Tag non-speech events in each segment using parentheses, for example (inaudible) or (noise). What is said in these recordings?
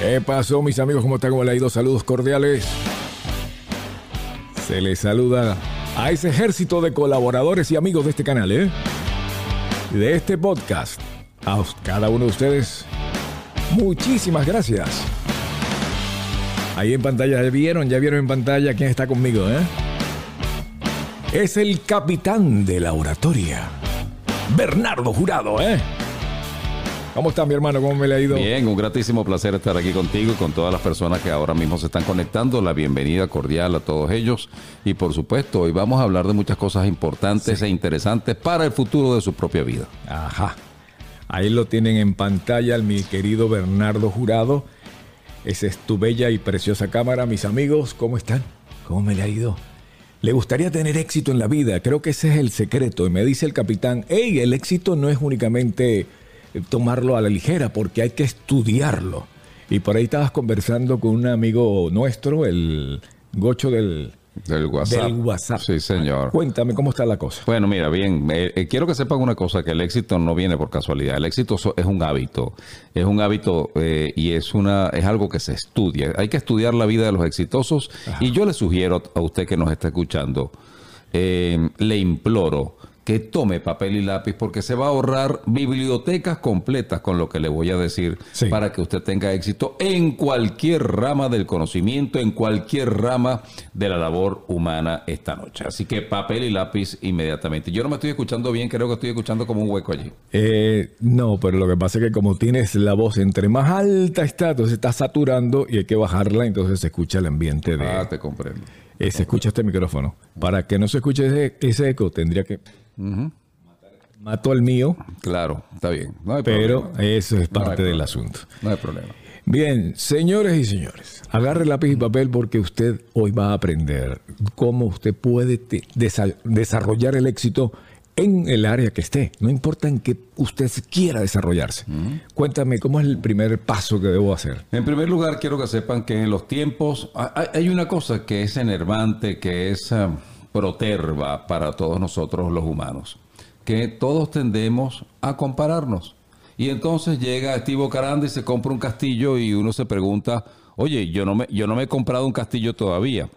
¿Qué pasó, mis amigos? ¿Cómo están? ¿Cómo le ido? Saludos cordiales. Se les saluda a ese ejército de colaboradores y amigos de este canal, ¿eh? De este podcast. A cada uno de ustedes, muchísimas gracias. Ahí en pantalla, ya vieron, ya vieron en pantalla quién está conmigo, ¿eh? Es el capitán de la oratoria, Bernardo Jurado, ¿eh? ¿Cómo está mi hermano? ¿Cómo me le ha ido? Bien, un gratísimo placer estar aquí contigo y con todas las personas que ahora mismo se están conectando. La bienvenida cordial a todos ellos. Y por supuesto, hoy vamos a hablar de muchas cosas importantes e interesantes para el futuro de su propia vida. Ajá. Ahí lo tienen en pantalla mi querido Bernardo Jurado. Esa es tu bella y preciosa cámara. Mis amigos, ¿cómo están? ¿Cómo me le ha ido? Le gustaría tener éxito en la vida. Creo que ese es el secreto. Y me dice el capitán, hey, el éxito no es únicamente tomarlo a la ligera porque hay que estudiarlo. Y por ahí estabas conversando con un amigo nuestro, el gocho del, del WhatsApp. Sí, señor. Cuéntame cómo está la cosa. Bueno, mira, bien, eh, eh, quiero que sepan una cosa, que el éxito no viene por casualidad. El éxito es un hábito. Es un hábito eh, y es una es algo que se estudia. Hay que estudiar la vida de los exitosos y yo le sugiero a usted que nos está escuchando, le imploro que tome papel y lápiz porque se va a ahorrar bibliotecas completas con lo que le voy a decir para que usted tenga éxito en cualquier rama del conocimiento, en cualquier rama de la labor humana esta noche. Así que papel y lápiz inmediatamente. Yo no me estoy escuchando bien, creo que estoy escuchando como un hueco allí. Eh, no, pero lo que pasa es que como tienes la voz entre más alta está, entonces está saturando y hay que bajarla, entonces se escucha el ambiente de... Ah, te comprendo. Eh, se escucha este micrófono. Para que no se escuche ese eco, tendría que Mató al mío. Claro, está bien. pero eso es parte del asunto. No hay problema. Bien, señores y señores, agarre lápiz y papel porque usted hoy va a aprender cómo usted puede desarrollar el éxito en el área que esté, no importa en qué usted quiera desarrollarse. Cuéntame, ¿cómo es el primer paso que debo hacer? En primer lugar, quiero que sepan que en los tiempos hay una cosa que es enervante, que es... Ah, proterva para todos nosotros los humanos, que todos tendemos a compararnos. Y entonces llega Steve Caranda y se compra un castillo y uno se pregunta, oye, yo no me, yo no me he comprado un castillo todavía.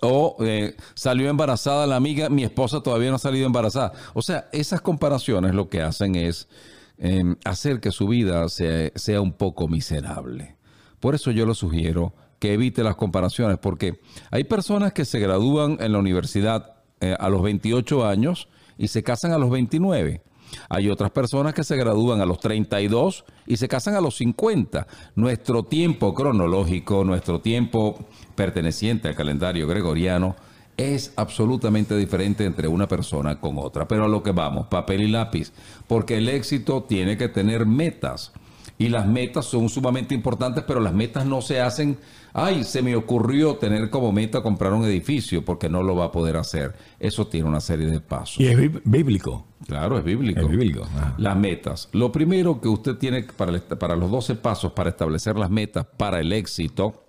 O eh, salió embarazada la amiga, mi esposa todavía no ha salido embarazada. O sea, esas comparaciones lo que hacen es em, hacer que su vida sea, sea un poco miserable. Por eso yo lo sugiero que evite las comparaciones, porque hay personas que se gradúan en la universidad eh, a los 28 años y se casan a los 29. Hay otras personas que se gradúan a los 32 y se casan a los 50. Nuestro tiempo cronológico, nuestro tiempo perteneciente al calendario gregoriano, es absolutamente diferente entre una persona con otra. Pero a lo que vamos, papel y lápiz, porque el éxito tiene que tener metas. Y las metas son sumamente importantes, pero las metas no se hacen ay, se me ocurrió tener como meta comprar un edificio porque no lo va a poder hacer. Eso tiene una serie de pasos. Y es bíblico. Claro, es bíblico. Es bíblico. Las metas. Lo primero que usted tiene para, para los 12 pasos para establecer las metas para el éxito,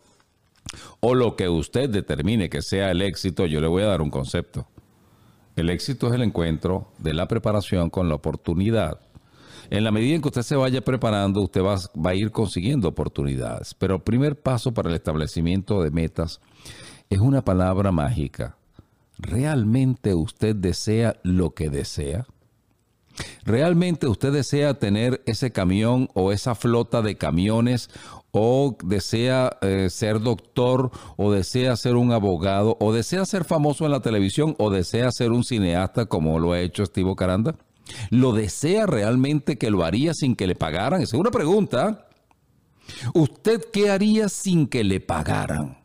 o lo que usted determine que sea el éxito, yo le voy a dar un concepto. El éxito es el encuentro de la preparación con la oportunidad. En la medida en que usted se vaya preparando, usted va, a ir consiguiendo oportunidades. Pero el primer paso para el establecimiento de metas es una palabra mágica. ¿Realmente usted desea lo que desea? ¿Realmente usted desea tener ese camión o esa flota de camiones o desea eh, ser doctor o desea ser un abogado o desea ser famoso en la televisión o desea ser un cineasta como lo ha hecho Steve Caranda? ¿Lo desea realmente que lo haría sin que le pagaran? Esa es una pregunta. ¿Usted qué haría sin que le pagaran?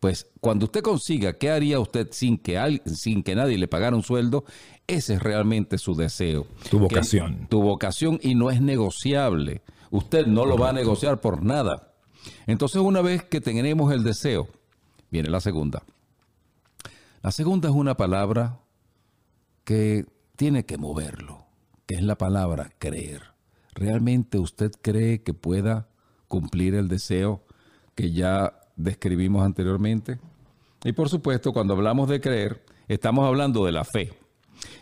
Pues cuando usted consiga qué haría usted sin que, sin que nadie le pagara un sueldo, ese es realmente su deseo. Tu vocación. tu vocación y no es negociable. Usted no lo va a negociar por nada. Entonces una vez que tenemos el deseo, viene la segunda. La segunda es una palabra que tiene que moverlo, que es la palabra creer. ¿Realmente usted cree que pueda cumplir el deseo que ya describimos anteriormente? Y por supuesto, cuando hablamos de creer, estamos hablando de la fe.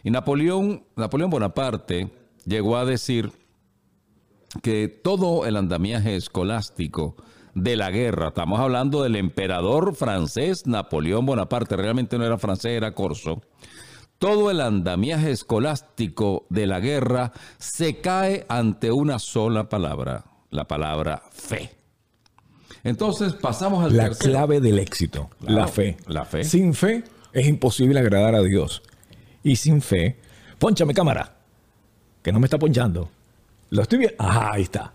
Y Napoleón, Napoleón Bonaparte llegó a decir que todo el andamiaje escolástico de la guerra, estamos hablando del emperador francés Napoleón Bonaparte, realmente no era francés, era corso, todo el andamiaje escolástico de la guerra se cae ante una sola palabra, la palabra fe. Entonces pasamos al La clave del éxito, la fe. La fe. Sin fe es imposible agradar a Dios. Y sin fe, ponchame cámara, que no me está ponchando. Lo estoy viendo. Ajá, ahí está.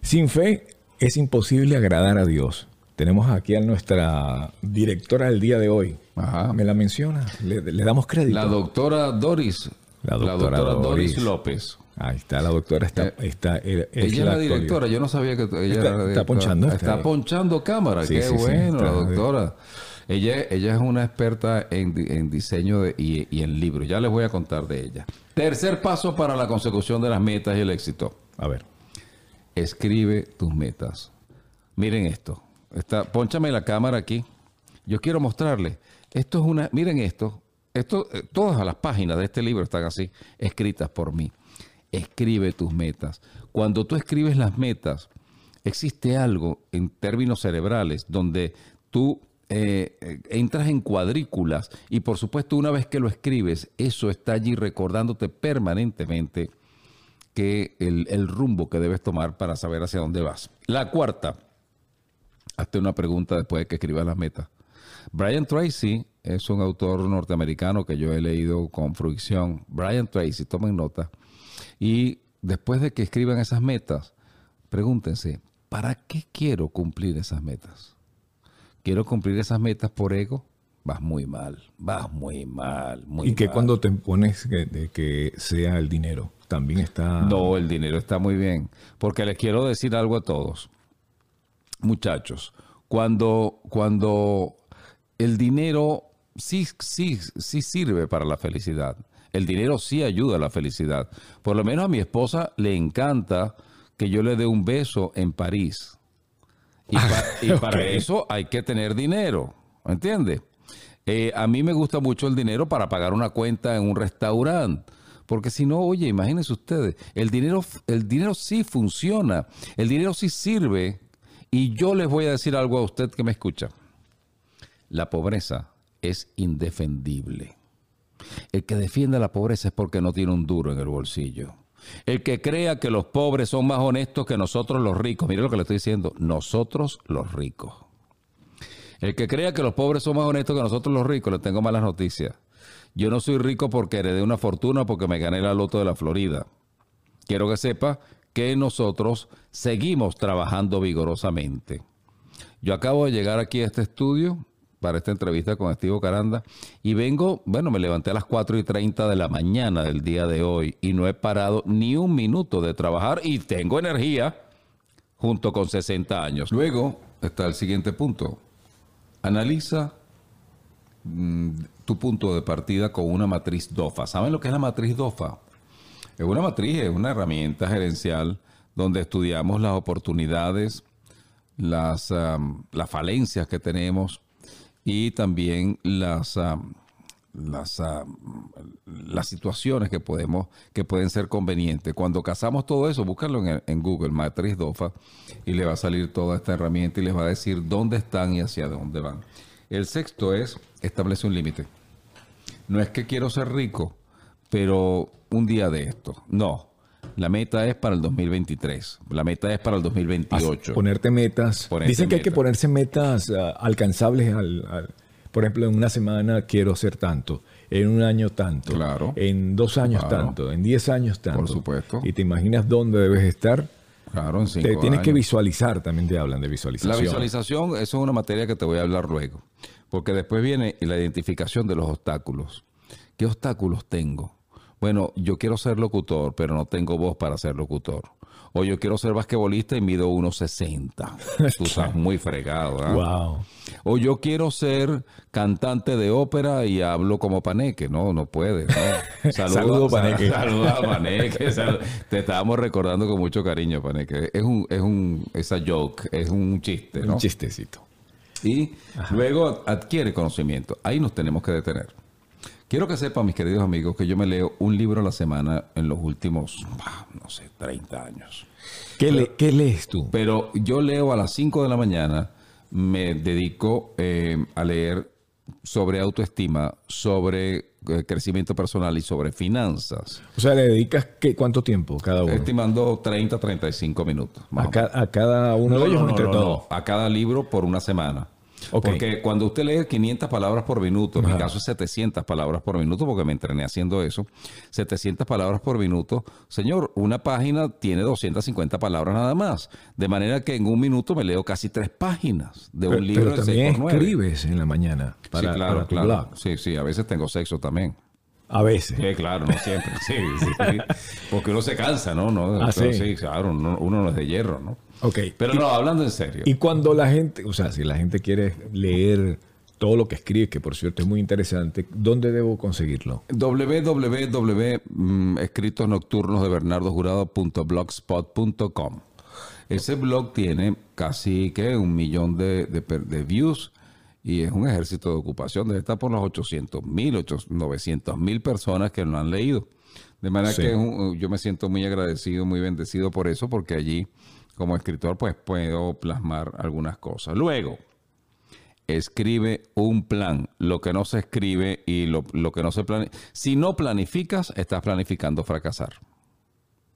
Sin fe es imposible agradar a Dios. Tenemos aquí a nuestra directora del día de hoy. Ajá. ¿Me la menciona? Le, le damos crédito. La doctora Doris. La doctora Doris. López. Ahí está, la doctora está... Eh, está es Ella es la directora, yo no sabía que ella Está- era la está ponchando, Está, está- ponchando cámara, Sí, qué sí, sí, bueno, la doctora. Ella, ella es una experta en, en diseño de- y, y en libros. Ya les voy a contar de ella. Tercer paso para la consecución de las metas y el éxito. A ver. Escribe tus metas. Miren esto. Está, pónchame la cámara aquí. Yo quiero mostrarles. Esto es una. Miren esto. Esto, eh, todas las páginas de este libro están así, escritas por mí. Escribe tus metas. Cuando tú escribes las metas, existe algo en términos cerebrales donde tú eh, eh, entras en cuadrículas y por supuesto una vez que lo escribes, eso está allí recordándote permanentemente que el rumbo que debes tomar para saber hacia dónde vas. La cuarta, hazte una pregunta después de que escribas las metas. Brian Tracy es un autor norteamericano que yo he leído con fruición. Brian Tracy, tomen nota. Y después de que escriban esas metas, pregúntense, ¿para qué quiero cumplir esas metas? ¿Quiero cumplir esas metas por ego? Vas muy mal, vas muy mal, muy y que mal. cuando te pones que, de que sea el dinero, también está... No, el dinero está muy bien. Porque les quiero decir algo a todos. Muchachos, cuando, cuando el dinero sí, sí, sí sirve para la felicidad. El dinero sí ayuda a la felicidad. Por lo menos a mi esposa le encanta que yo le dé un beso en París. Y, pa- (laughs) y para eso hay que tener dinero. ¿Entiendes? Eh, a mí me gusta mucho el dinero para pagar una cuenta en un restaurante. Porque si no, oye, imagínense ustedes, el dinero, el dinero sí funciona, el dinero sí sirve. Y yo les voy a decir algo a usted que me escucha. La pobreza es indefendible. El que defiende la pobreza es porque no tiene un duro en el bolsillo. El que crea que los pobres son más honestos que nosotros los ricos. Mire lo que le estoy diciendo. Nosotros los ricos. El que crea que los pobres son más honestos que nosotros los ricos, le tengo malas noticias. Yo no soy rico porque heredé una fortuna porque me gané la loto de la Florida. Quiero que sepa que nosotros seguimos trabajando vigorosamente. Yo acabo de llegar aquí a este estudio para esta entrevista con Estivo Caranda y vengo, bueno, me levanté a las 4 y 30 de la mañana del día de hoy y no he parado ni un minuto de trabajar y tengo energía junto con 60 años. Luego está el siguiente punto. Analiza mm, tu punto de partida con una matriz DOFA. ¿Saben lo que es la matriz DOFA? Es una matriz, es una herramienta gerencial donde estudiamos las oportunidades, las, las falencias que tenemos y también las, las, las situaciones que podemos que pueden ser convenientes. Cuando casamos todo eso, búscalo en, en Google, matriz DOFA, y le va a salir toda esta herramienta y les va a decir dónde están y hacia dónde van. El sexto es establece un límite. No es que quiero ser rico, pero un día de esto. No. La meta es para el 2023. La meta es para el 2028. Ponerte metas. Ponerte Dicen que hay que ponerse metas ah, alcanzables. Al, al- por ejemplo, en una semana quiero hacer tanto. En un año tanto. Claro. En dos años Claro. tanto. En diez años tanto. Por supuesto. Y te imaginas dónde debes estar. Claro, en cinco Te tienes que visualizar. También te hablan de visualización. La visualización, eso es una materia que te voy a hablar luego. Porque después viene la identificación de los obstáculos. ¿Qué obstáculos tengo? Bueno, yo quiero ser locutor, pero no tengo voz para ser locutor. O yo quiero ser basquetbolista y mido 1,60. (laughs) Tú estás muy fregado, ¿ah? Wow. O yo quiero ser cantante de ópera y hablo como Paneque. No, no puede. No. (laughs) Saludo, Paneque. Saluda a Paneque. Sal- Te estábamos recordando con mucho cariño, Paneque. Es un, es un, esa joke, es un chiste, ¿no? Un chistecito. Y luego adquiere conocimiento. Ahí nos tenemos que detener. Quiero que sepan, mis queridos amigos, que yo me leo un libro a la semana en los últimos, no sé, 30 años. ¿Qué, le- qué lees tú? Pero yo leo a las 5 de la mañana, me dedico eh, a leer sobre autoestima, sobre eh, crecimiento personal y sobre finanzas. O sea, ¿le dedicas qué, cuánto tiempo cada uno? Estimando 30, 35 minutos. más A, o ca- a cada uno No, de ellos no, entre no, todos. no. A cada libro por una semana. Porque cuando usted lee 500 palabras por minuto, en mi caso es 700 palabras por minuto, porque me entrené haciendo eso, 700 palabras por minuto, señor, una página tiene 250 palabras nada más. De manera que en un minuto me leo casi tres páginas de un libro pero de también 6 por 9. escribes en la mañana para, sí, claro, para tu claro. blog. Sí, sí, a veces tengo sexo también. A veces. Sí, claro, no siempre. Sí, sí, sí. (laughs) Porque uno se cansa, ¿no? no Ah, Pero sí. claro, uno, uno no es de hierro, ¿no? Ok. Pero no, hablando en serio. Y cuando la gente, o sea, si la gente quiere leer todo lo que escribe, que por cierto es muy interesante, ¿dónde debo conseguirlo? www, mm, escritos nocturnos de Bernardo Jurado.blogspot.com. Ese blog tiene casi que un millón de, de per- de views y es un ejército de ocupación. Debe estar por los 800 mil, 900 mil personas que lo han leído. De manera Sí. que un- yo me siento muy agradecido, muy bendecido por eso, porque allí, como escritor, pues puedo plasmar algunas cosas. Luego, escribe un plan. Lo que no se escribe y lo, que no se planifica. Si no planificas, estás planificando fracasar.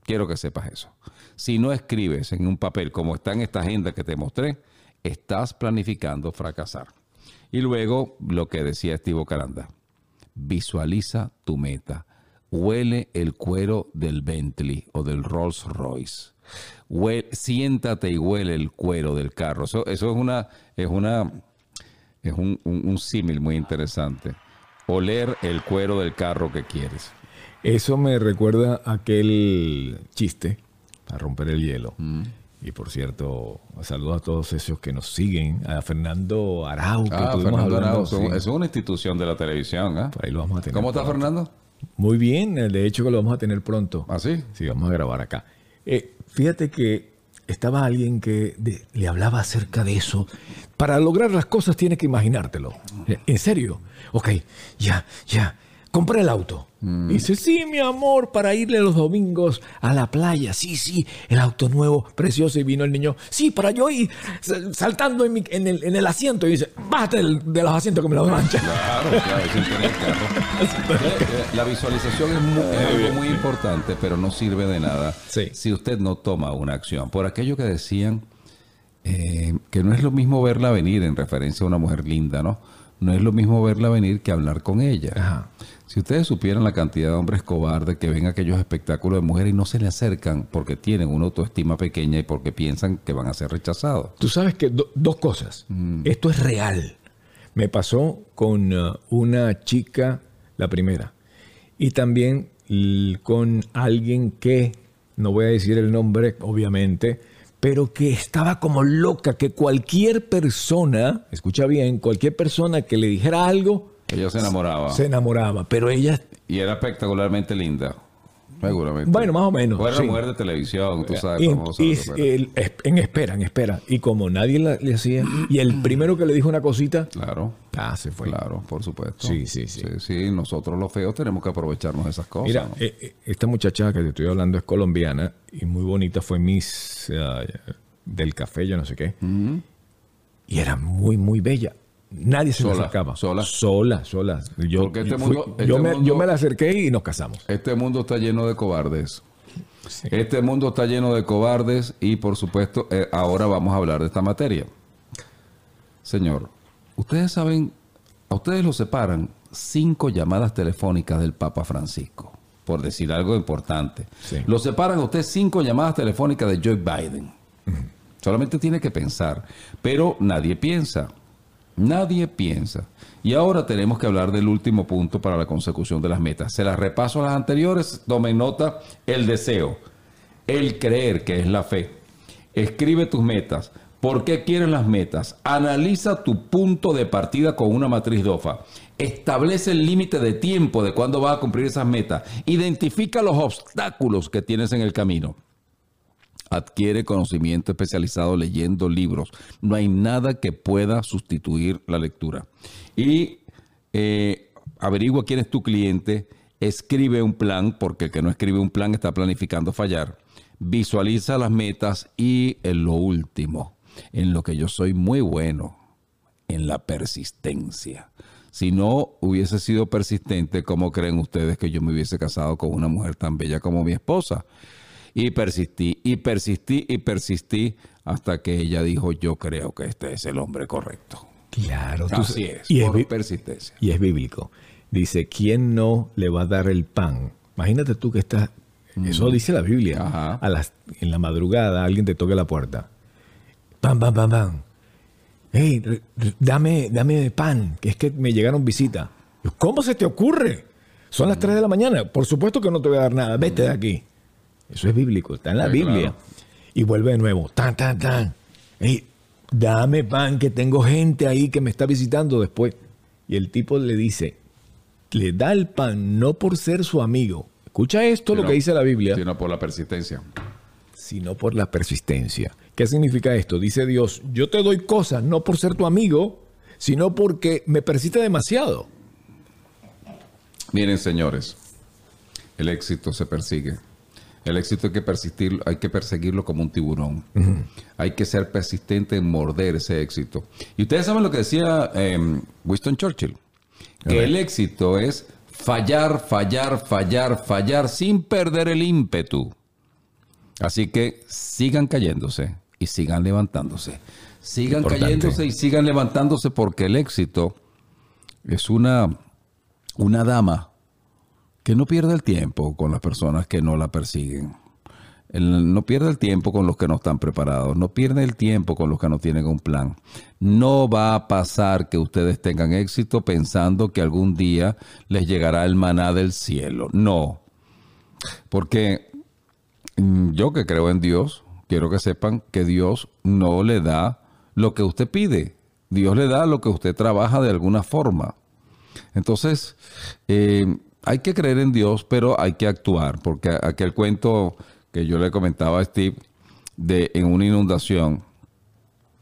Quiero que sepas eso. Si no escribes en un papel como está en esta agenda que te mostré, estás planificando fracasar. Y luego, lo que decía Estivo Caranda, visualiza tu meta. Huele el cuero del Bentley o del Rolls Royce. Hue- siéntate y huele el cuero del carro. Eso, eso es una, es una, es un, un- un símil muy interesante. Oler el cuero del carro que quieres. Eso me recuerda a aquel chiste para romper el hielo. Mm. Y por cierto, saludos a todos esos que nos siguen, a Fernando Arau, que Ah, Fernando hablando, Arau, sí. eso es una institución de la televisión. ¿ah? Por ahí lo vamos a tener. ¿Cómo está pronto. Fernando? Muy bien, de hecho que lo vamos a tener pronto. ¿Ah, sí? Sí, vamos a grabar acá. Eh, fíjate que estaba alguien que de- le hablaba acerca de eso. Para lograr las cosas tienes que imaginártelo. ¿En serio? Ok, ya, ya. Compré el auto. Mm. Y dice, sí, mi amor, para irle los domingos a la playa. Sí, sí, el auto nuevo, precioso. Y vino el niño, sí, para yo ir sal- saltando en, mi- en el, en el asiento. Y dice, bájate del- de los asientos que me los mancha. Claro, claro, sin tener carro. (laughs) La visualización es, mu- es algo muy importante, pero no sirve de nada Sí. si usted no toma una acción. Por aquello que decían eh, que no es lo mismo verla venir en referencia a una mujer linda, ¿no? No es lo mismo verla venir que hablar con ella. Ajá. Si ustedes supieran la cantidad de hombres cobardes que ven aquellos espectáculos de mujeres y no se le acercan porque tienen una autoestima pequeña y porque piensan que van a ser rechazados. Tú sabes que do- dos cosas. Esto es real. Me pasó con uh, una chica, la primera, y también con alguien que, no voy a decir el nombre, obviamente, pero que estaba como loca, que cualquier persona, escucha bien, cualquier persona que le dijera algo, Ella se enamoraba. se enamoraba, pero ella, Y era espectacularmente linda. Seguramente. bueno, más o menos. Era sí. mujer de televisión, tú sabes Y, cómo y- el- en espera, en espera. Y como nadie la- le hacía, y el primero que le dijo una cosita, Claro, ah, se fue. claro, por supuesto. Sí, sí, sí. sí. nosotros los feos tenemos que aprovecharnos de esas cosas. Mira, ¿no? eh, eh, esta muchacha que te estoy hablando es colombiana y muy bonita, fue Miss ah, del café, yo no sé qué. Y era muy, muy bella. Nadie se le Sola, acercaba. sola. Sola, sola. Yo, este yo fui- mundo- este yo, me, yo me la acerqué y nos casamos. Este mundo está lleno de cobardes. Sí. Este mundo está lleno de cobardes y por supuesto eh, ahora vamos a hablar de esta materia. Señor, ustedes saben, a ustedes los separan cinco llamadas telefónicas del Papa Francisco, por decir algo importante. Sí. Lo separan a usted cinco llamadas telefónicas de Joe Biden. Solamente tiene que pensar, pero nadie piensa. Nadie piensa. Y ahora tenemos que hablar del último punto para la consecución de las metas. Se las repaso a las anteriores. Tomen nota. El deseo. El creer, que es la fe. Escribe tus metas. ¿Por qué quieres las metas? Analiza tu punto de partida con una matriz DOFA. Establece el límite de tiempo de cuándo vas a cumplir esas metas. Identifica los obstáculos que tienes en el camino. Adquiere conocimiento especializado leyendo libros. No hay nada que pueda sustituir la lectura. Y eh, averigua quién es tu cliente, escribe un plan, porque el que no escribe un plan está planificando fallar, visualiza las metas y en lo último, en lo que yo soy muy bueno, en la persistencia. Si no hubiese sido persistente, ¿cómo creen ustedes que yo me hubiese casado con una mujer tan bella como mi esposa? Y persistí, y persistí, y persistí hasta que ella dijo, yo creo que este es el hombre correcto. Claro, Así es, y por es, persistencia. y es bíblico. Dice, ¿quién no le va a dar el pan? Imagínate tú que estás, eso dice la Biblia, Ajá. a las, en la madrugada alguien te toca la puerta. Pam, pam, pam, pam. Hey, dame, dame pan, que es que me llegaron visitas. ¿Cómo se te ocurre? Son las 3 de la mañana. Por supuesto que no te voy a dar nada. Vete de aquí. Eso es bíblico, está en la Sí, Biblia. claro. Y vuelve de nuevo. Tan, tan, tan. Hey, dame pan, que tengo gente ahí que me está visitando después. Y el tipo le dice, le da el pan no por ser su amigo. Escucha esto, lo que dice la Biblia Sino por la persistencia. sino por la persistencia. ¿Qué significa esto? Dice Dios, yo te doy cosas no por ser tu amigo, sino porque me persiste demasiado. Miren, señores, el éxito se persigue. El éxito hay que persistir, hay que perseguirlo como un tiburón. Hay que ser persistente en morder ese éxito. Y ustedes saben lo que decía eh, Winston Churchill, que el éxito es fallar, fallar, fallar, fallar sin perder el ímpetu. Así que sigan cayéndose y sigan levantándose. Sigan Importante. cayéndose y sigan levantándose porque el éxito es una, una dama que no pierde el tiempo con las personas que no la persiguen. No pierde el tiempo con los que no están preparados, no pierde el tiempo con los que no tienen un plan. No va a pasar que ustedes tengan éxito pensando que algún día les llegará el maná del cielo. No. Porque mm, yo que creo en Dios, quiero que sepan que Dios no le da lo que usted pide. Dios le da lo que usted trabaja de alguna forma. Entonces, eh, hay que creer en Dios, pero hay que actuar, porque aquel cuento que yo le comentaba a Steve de en una inundación,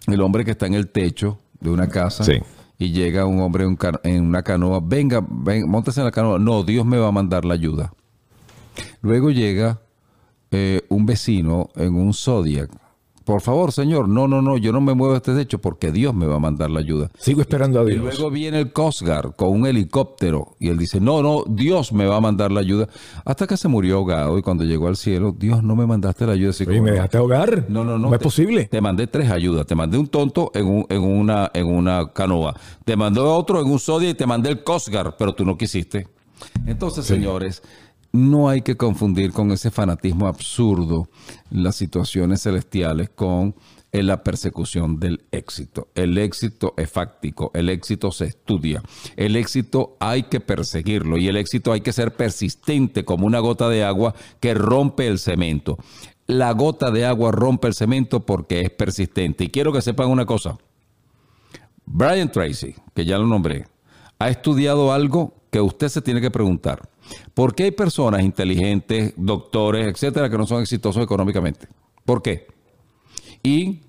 el hombre que está en el techo de una casa Sí. y llega un hombre en, en una canoa, venga, ven, móntese en la canoa, no, Dios me va a mandar la ayuda. Luego llega eh, un vecino en un Zodiac. Por favor, señor, no, no, no, yo no me muevo este techo porque Dios me va a mandar la ayuda. Sigo esperando a Y Dios. luego viene el Coast Guard con un helicóptero y él dice, no, no, Dios me va a mandar la ayuda. Hasta que se murió ahogado y cuando llegó al cielo, Dios no me mandaste la ayuda. Así Oye, como, ¿me dejaste ahogar? no, no, no. No es posible. Te mandé tres ayudas. Te mandé un tonto en, un- en una, en una canoa. Te mandé otro en un sodia y te mandé el Coast Guard, pero tú no quisiste. Entonces, señores, no hay que confundir con ese fanatismo absurdo las situaciones celestiales con eh, la persecución del éxito. El éxito es fáctico, el éxito se estudia, el éxito hay que perseguirlo y el éxito hay que ser persistente como una gota de agua que rompe el cemento. La gota de agua rompe el cemento porque es persistente. Y quiero que sepan una cosa. Brian Tracy, que ya lo nombré, ha estudiado algo que usted se tiene que preguntar. ¿Por qué hay personas inteligentes, doctores, etcétera, que no son exitosos económicamente? ¿Por qué? Y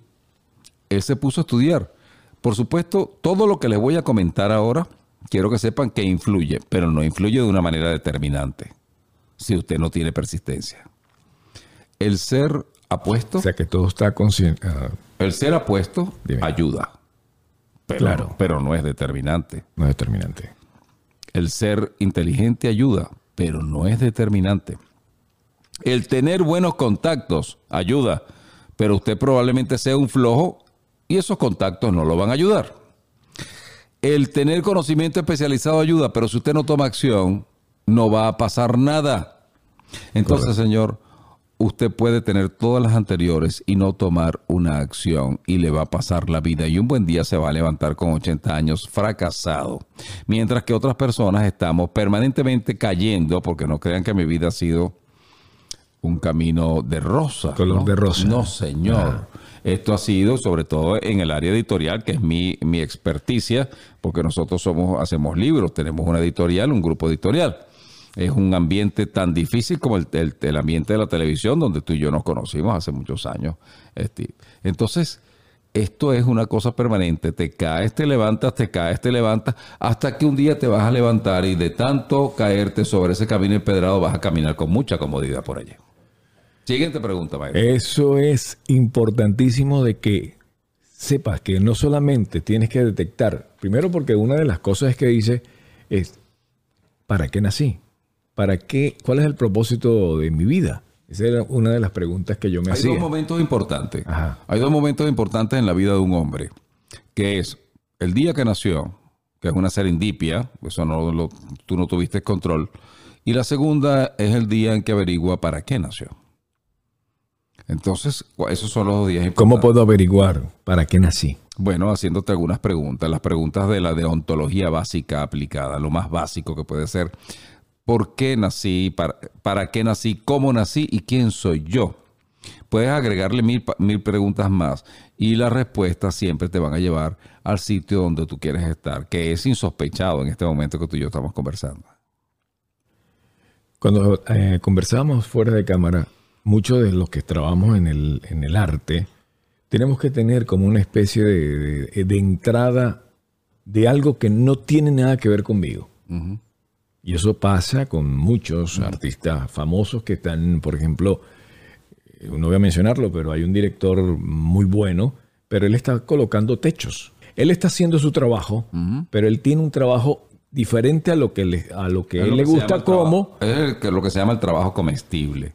él se puso a estudiar. Por supuesto, todo lo que les voy a comentar ahora, quiero que sepan que influye, pero no influye de una manera determinante, si usted no tiene persistencia. El ser apuesto, O sea que todo está consciente. ah, el ser apuesto Dime. ayuda, pero, Claro. pero no es determinante. no es determinante. El ser inteligente ayuda, pero no es determinante. El tener buenos contactos ayuda, pero usted probablemente sea un flojo y esos contactos no lo van a ayudar. El tener conocimiento especializado ayuda, pero si usted no toma acción, no va a pasar nada. Entonces, señor, usted puede tener todas las anteriores y no tomar una acción y le va a pasar la vida y un buen día se va a levantar con 80 años fracasado. Mientras que otras personas estamos permanentemente cayendo, porque no crean que mi vida ha sido un camino de rosa. Color ¿no? de rosa. No, señor. Esto ha sido sobre todo en el área editorial, que es mi, mi experticia, porque nosotros somos, hacemos libros, tenemos una editorial, un grupo editorial. Es un ambiente tan difícil como el, el- ambiente de la televisión, donde tú y yo nos conocimos hace muchos años, Steve. Entonces, esto es una cosa permanente. Te caes, te levantas, te caes, te levantas, hasta que un día te vas a levantar y de tanto caerte sobre ese camino empedrado vas a caminar con mucha comodidad por allí. Siguiente pregunta, maestro. Eso es importantísimo de que sepas que no solamente tienes que detectar, primero porque una de las cosas que dice es, ¿para qué nací? ¿Para qué? ¿Cuál es el propósito de mi vida? Esa era una de las preguntas que yo me hacía. Hay dos momentos importantes. Hay dos momentos importantes en la vida de un hombre, que es el día que nació, que es una serendipia, eso no tú no tuviste control, y la segunda es el día en que averigua para qué nació. Entonces, esos son los dos días importantes. ¿Cómo puedo averiguar para qué nací? Bueno, haciéndote algunas preguntas, las preguntas de la deontología básica aplicada, lo más básico que puede ser, ¿por qué nací? ¿Para, qué nací? ¿Cómo nací? ¿Y quién soy yo? Puedes agregarle mil, mil preguntas más y las respuestas siempre te van a llevar al sitio donde tú quieres estar, que es insospechado en este momento que tú y yo estamos conversando. Cuando eh, conversamos fuera de cámara, muchos de los que trabajamos en el, en el arte, tenemos que tener como una especie de, de, entrada de algo que no tiene nada que ver conmigo. Y eso pasa con muchos artistas famosos que están, por ejemplo, eh, no voy a mencionarlo, pero hay un director muy bueno, pero él está colocando techos. Él está haciendo su trabajo, pero él tiene un trabajo diferente a lo que, le, a lo que él le gusta como... Es lo que se llama el trabajo comestible.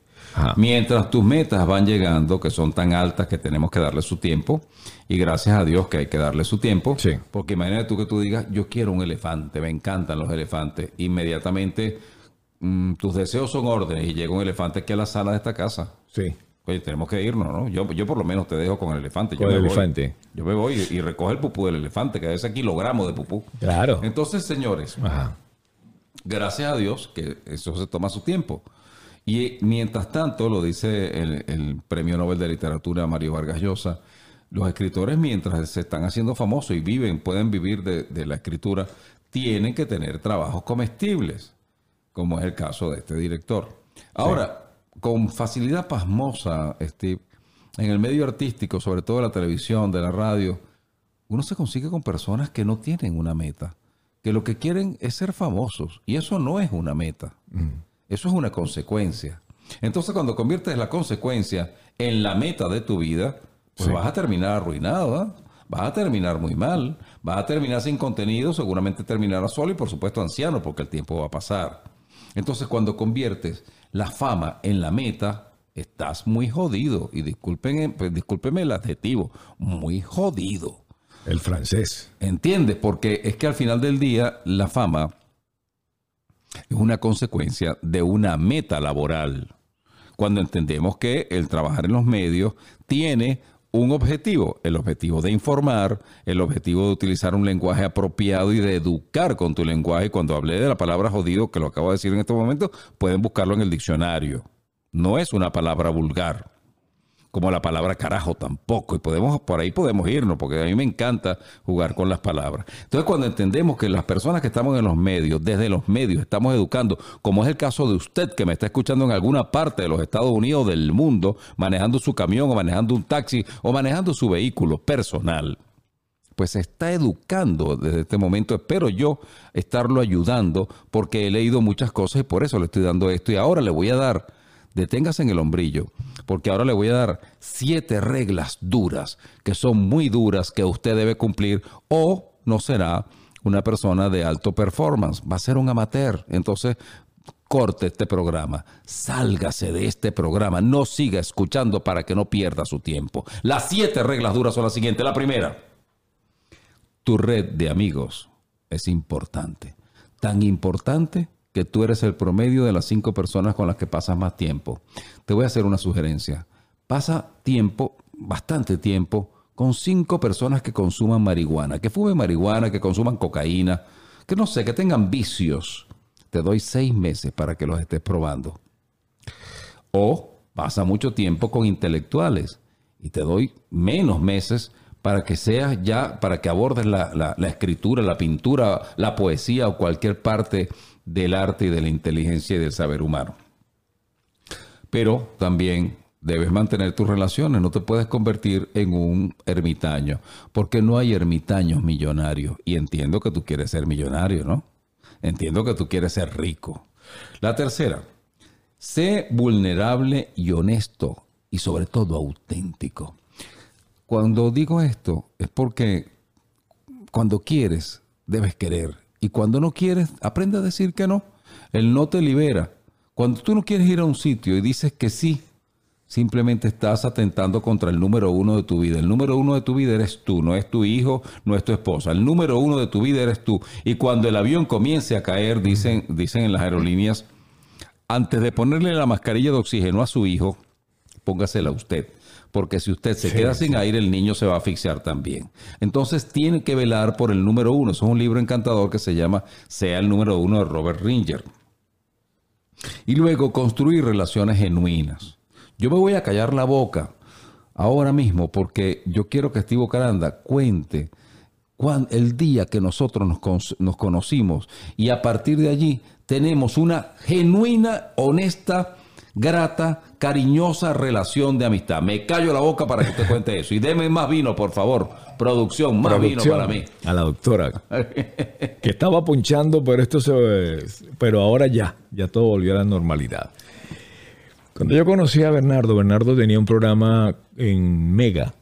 Mientras tus metas van llegando, que son tan altas que tenemos que darle su tiempo, y gracias a Dios que hay que darle su tiempo, porque imagínate tú que tú digas, yo quiero un elefante, me encantan los elefantes, inmediatamente mm, tus deseos son órdenes y llega un elefante aquí a la sala de esta casa. Sí. Oye, tenemos que irnos, ¿no? Yo, yo por lo menos te dejo con el elefante. Con yo el elefante. yo me voy y, recoge el pupú del elefante, que es ese kilogramo de pupú. Claro. Entonces, señores, gracias a Dios que eso se toma su tiempo. Y mientras tanto, lo dice el, Premio Nobel de Literatura Mario Vargas Llosa, los escritores mientras se están haciendo famosos y viven, pueden vivir de, la escritura, tienen que tener trabajos comestibles, como es el caso de este director. Ahora, con facilidad pasmosa, Steve, en el medio artístico, sobre todo de la televisión, de la radio, uno se consigue con personas que no tienen una meta, que lo que quieren es ser famosos, y eso no es una meta. Mm. Eso es una consecuencia. Entonces, cuando conviertes la consecuencia en la meta de tu vida, pues vas a terminar arruinado, vas a terminar muy mal, vas a terminar sin contenido, seguramente terminarás solo y por supuesto anciano, porque el tiempo va a pasar. Entonces, cuando conviertes la fama en la meta, estás muy jodido. Y disculpen, pues, discúlpeme el adjetivo, muy jodido. El francés. ¿Entiendes? Porque es que al final del día la fama es una consecuencia de una meta laboral. Cuando entendemos que el trabajar en los medios tiene un objetivo, el objetivo de informar, el objetivo de utilizar un lenguaje apropiado y de educar con tu lenguaje. Cuando hablé de la palabra jodido, que lo acabo de decir en este momento, pueden buscarlo en el diccionario. No es una palabra vulgar como la palabra carajo tampoco. Y podemos, por ahí podemos irnos, porque a mí me encanta jugar con las palabras. Entonces, cuando entendemos que las personas que estamos en los medios, desde los medios, estamos educando, como es el caso de usted que me está escuchando en alguna parte de los Estados Unidos del mundo, manejando su camión o manejando un taxi o manejando su vehículo personal pues se está educando desde este momento. Espero yo estarlo ayudando porque he leído muchas cosas y por eso le estoy dando esto. Y ahora le voy a dar deténgase en el hombrillo, porque ahora le voy a dar siete reglas duras, que son muy duras, que usted debe cumplir, o no será una persona de alto performance, va a ser un amateur. Entonces, corte este programa, sálgase de este programa, no siga escuchando para que no pierda su tiempo. Las siete reglas duras son las siguientes. La primera, tu red de amigos es importante. Tan importante que tú eres el promedio de las cinco personas con las que pasas más tiempo. Te voy a hacer una sugerencia. Pasa tiempo, bastante tiempo, con cinco personas que consuman marihuana, que fumen marihuana, que consuman cocaína, que no sé, que tengan vicios. Te doy seis meses para que los estés probando. O pasa mucho tiempo con intelectuales y te doy menos meses para que seas ya, para que abordes la, la, escritura, la pintura, la poesía o cualquier parte del arte y de la inteligencia y del saber humano. Pero también debes mantener tus relaciones, no te puedes convertir en un ermitaño, porque no hay ermitaños millonarios. Y entiendo que tú quieres ser millonario, ¿no? Entiendo que tú quieres ser rico. La tercera, sé vulnerable y honesto y sobre todo auténtico. Cuando digo esto es porque cuando quieres, debes querer. Y cuando no quieres, aprende a decir que no. El no te libera. Cuando tú no quieres ir a un sitio y dices que sí, simplemente estás atentando contra el número uno de tu vida. El número uno de tu vida eres tú, no es tu hijo, no es tu esposa. El número uno de tu vida eres tú. Y cuando el avión comience a caer, dicen, dicen en las aerolíneas, antes de ponerle la mascarilla de oxígeno a su hijo, póngasela a usted. Porque si usted se queda sin aire, el niño se va a asfixiar también. Entonces tiene que velar por el número uno. Eso es un libro encantador que se llama Sea el número uno de Robert Ringer. Y luego construir relaciones genuinas. Yo me voy a callar la boca ahora mismo porque yo quiero que Steve Caranda cuente el día que nosotros nos, nos conocimos y a partir de allí tenemos una genuina, honesta, grata, cariñosa relación de amistad. Me callo la boca para que usted cuente eso. Y deme más vino, por favor. Producción, más vino para mí. A la doctora. que estaba punchando, pero esto se. Pero ahora ya, ya todo volvió a la normalidad. Cuando yo conocí a Bernardo, Bernardo tenía un programa en Mega.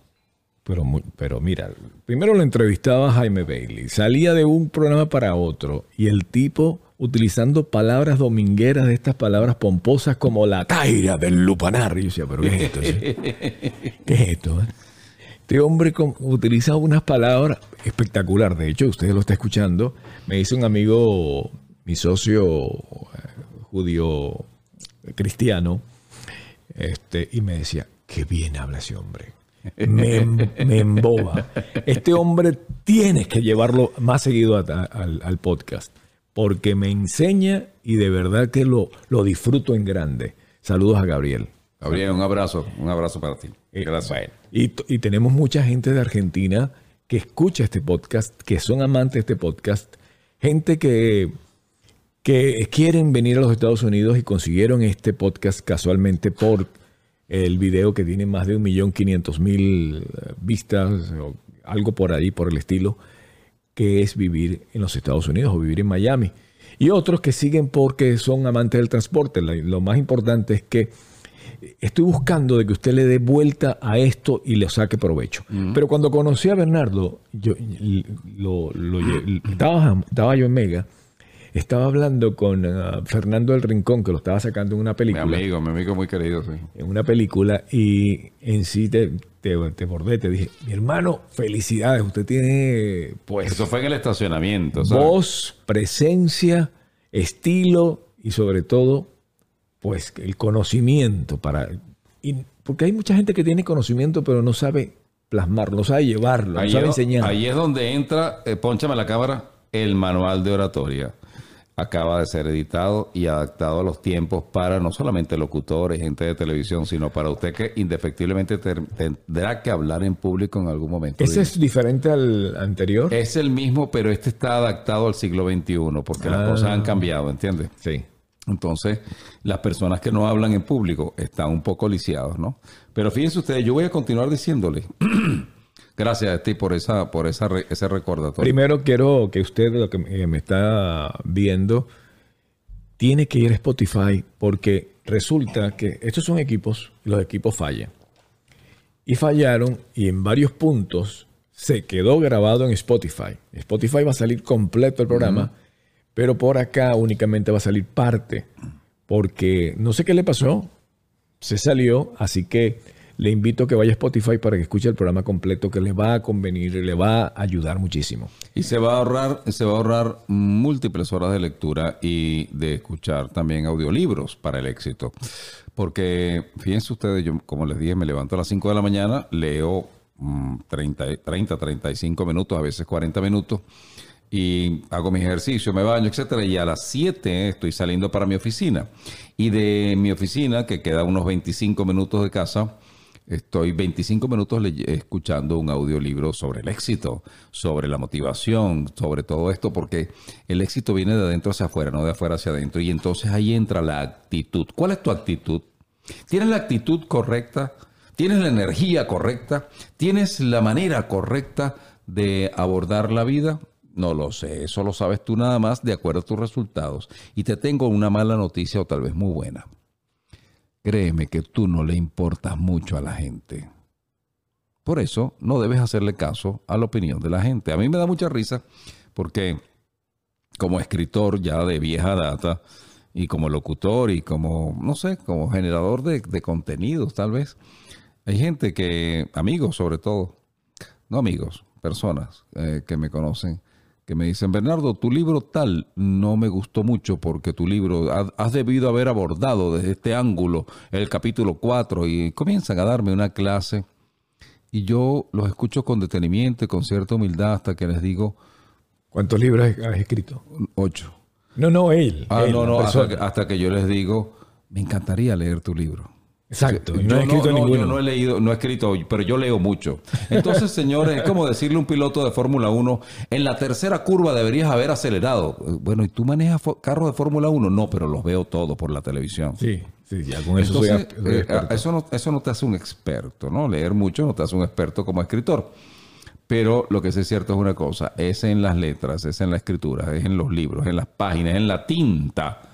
Pero, pero mira, primero lo entrevistaba Jaime Bailey. Salía de un programa para otro y el tipo utilizando palabras domingueras de estas palabras pomposas como la taira del lupanar. Y yo decía, pero ¿qué es esto? (laughs) ¿Qué es esto? Eh? Este hombre utiliza unas palabras espectacular. De hecho, usted lo está escuchando. Me dice un amigo, mi socio eh, judío cristiano, este, y me decía, qué bien habla ese hombre. Me, me emboba. Este hombre tienes que llevarlo más seguido al, podcast, porque me enseña y de verdad que lo, lo disfruto en grande. Saludos a Gabriel. Gabriel, un abrazo, un abrazo para ti. Eh, Gracias. y, y tenemos mucha gente de Argentina que escucha este podcast, que son amantes de este podcast, gente que que quieren venir a los Estados Unidos y consiguieron este podcast casualmente por el video que tiene más de 1.500.000 eh, vistas o algo por ahí, por el estilo, que es vivir en los Estados Unidos o vivir en Miami. Y otros que siguen porque son amantes del transporte. Lo más importante es que estoy buscando de que usted le dé vuelta a esto y le saque provecho. Pero cuando conocí a Bernardo, yo, lo, (clears throat) estaba, estaba yo en Mega estaba hablando con uh, Fernando del Rincón, que lo estaba sacando en una película. Mi amigo, mi amigo muy querido, sí. En una película y en sí te, te, te bordé, te dije, mi hermano, felicidades, usted tiene, pues... Eso fue en el estacionamiento. Voz, presencia, estilo y sobre todo, pues el conocimiento para... porque hay mucha gente que tiene conocimiento pero no sabe plasmarlo, no sabe llevarlo, no sabe enseñar. Ahí es donde entra, eh, ponchame la cámara, el manual de oratoria acaba de ser editado y adaptado a los tiempos para no solamente locutores, gente de televisión, sino para usted que indefectiblemente tendrá que hablar en público en algún momento. ¿Ese es diferente al anterior? Es el mismo, pero este está adaptado al siglo XXI porque las cosas han ah. cambiado, ¿entiende? Sí. Entonces, las personas que no hablan en público están un poco lisiados, ¿no? Pero fíjense ustedes, yo voy a continuar diciéndole (clears throat) Gracias a ti por esa, por esa ese recordatorio. Primero quiero que usted, lo que me está viendo, tiene que ir a Spotify porque resulta que estos son equipos, los equipos fallan. Y fallaron y en varios puntos se quedó grabado en Spotify. Spotify va a salir completo el programa, pero por acá únicamente va a salir parte. Porque no sé qué le pasó, se salió, así que le invito a que vaya a Spotify para que escuche el programa completo que le va a convenir y le va a ayudar muchísimo. Y se va a ahorrar, se va a ahorrar múltiples horas de lectura y de escuchar también audiolibros para el éxito. Porque fíjense ustedes, yo como les dije, me levanto a las 5 de la mañana, leo 30, 30, 35 minutos, a veces 40 minutos y hago mi ejercicio, me baño, etcétera, y a las 7 estoy saliendo para mi oficina. Y de mi oficina, que queda unos 25 minutos de casa, Estoy 25 minutos escuchando un audiolibro sobre el éxito, sobre la motivación, sobre todo esto, porque el éxito viene de adentro hacia afuera, no de afuera hacia adentro. Y entonces ahí entra la actitud. ¿Cuál es tu actitud? ¿Tienes la actitud correcta? ¿Tienes la energía correcta? ¿Tienes la manera correcta de abordar la vida? No lo sé, eso lo sabes tú nada más de acuerdo a tus resultados. Y te tengo una mala noticia o tal vez muy buena. Créeme que tú no le importas mucho a la gente. Por eso no debes hacerle caso a la opinión de la gente. A mí me da mucha risa porque como escritor ya de vieja data y como locutor y como, no sé, como generador de, contenidos tal vez, hay gente que, amigos sobre todo, no amigos, personas eh, que me conocen, que me dicen, Bernardo, tu libro tal no me gustó mucho porque tu libro has debido haber abordado desde este ángulo el capítulo 4 y comienzan a darme una clase y yo los escucho con detenimiento y con cierta humildad hasta que les digo... ¿Cuántos libros has escrito? Ocho. No, no, él. Ah, no, no, hasta que yo les digo, me encantaría leer tu libro. Exacto. no he escrito ninguno. no he leído, no he escrito, pero yo leo mucho. Entonces, (laughs) señores, es como decirle a un piloto de Fórmula 1, en la tercera curva deberías haber acelerado. Bueno, ¿y tú manejas carros de Fórmula 1? No, pero los veo todos por la televisión. Sí, sí, ya con eso soy, eh, eso, no, eso no te hace un experto, ¿no? Leer mucho no te hace un experto como escritor. Pero lo que sí es cierto es una cosa, es en las letras, es en la escritura, es en los libros, en las páginas, en la tinta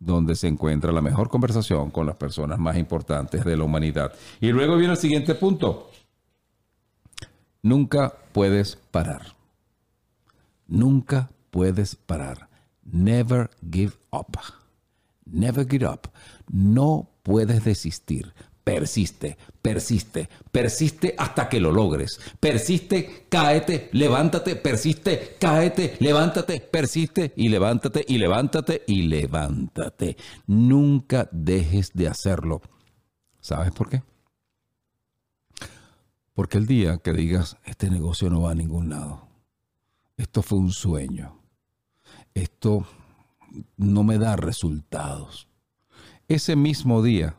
donde se encuentra la mejor conversación con las personas más importantes de la humanidad. Y luego viene el siguiente punto. Nunca puedes parar. Nunca puedes parar. Never give up. Never give up. No puedes desistir. Persiste, persiste, persiste hasta que lo logres. Persiste, cáete, levántate, persiste, cáete, levántate, persiste y levántate y levántate y levántate. Nunca dejes de hacerlo. ¿Sabes por qué? Porque el día que digas, este negocio no va a ningún lado, esto fue un sueño, esto no me da resultados, ese mismo día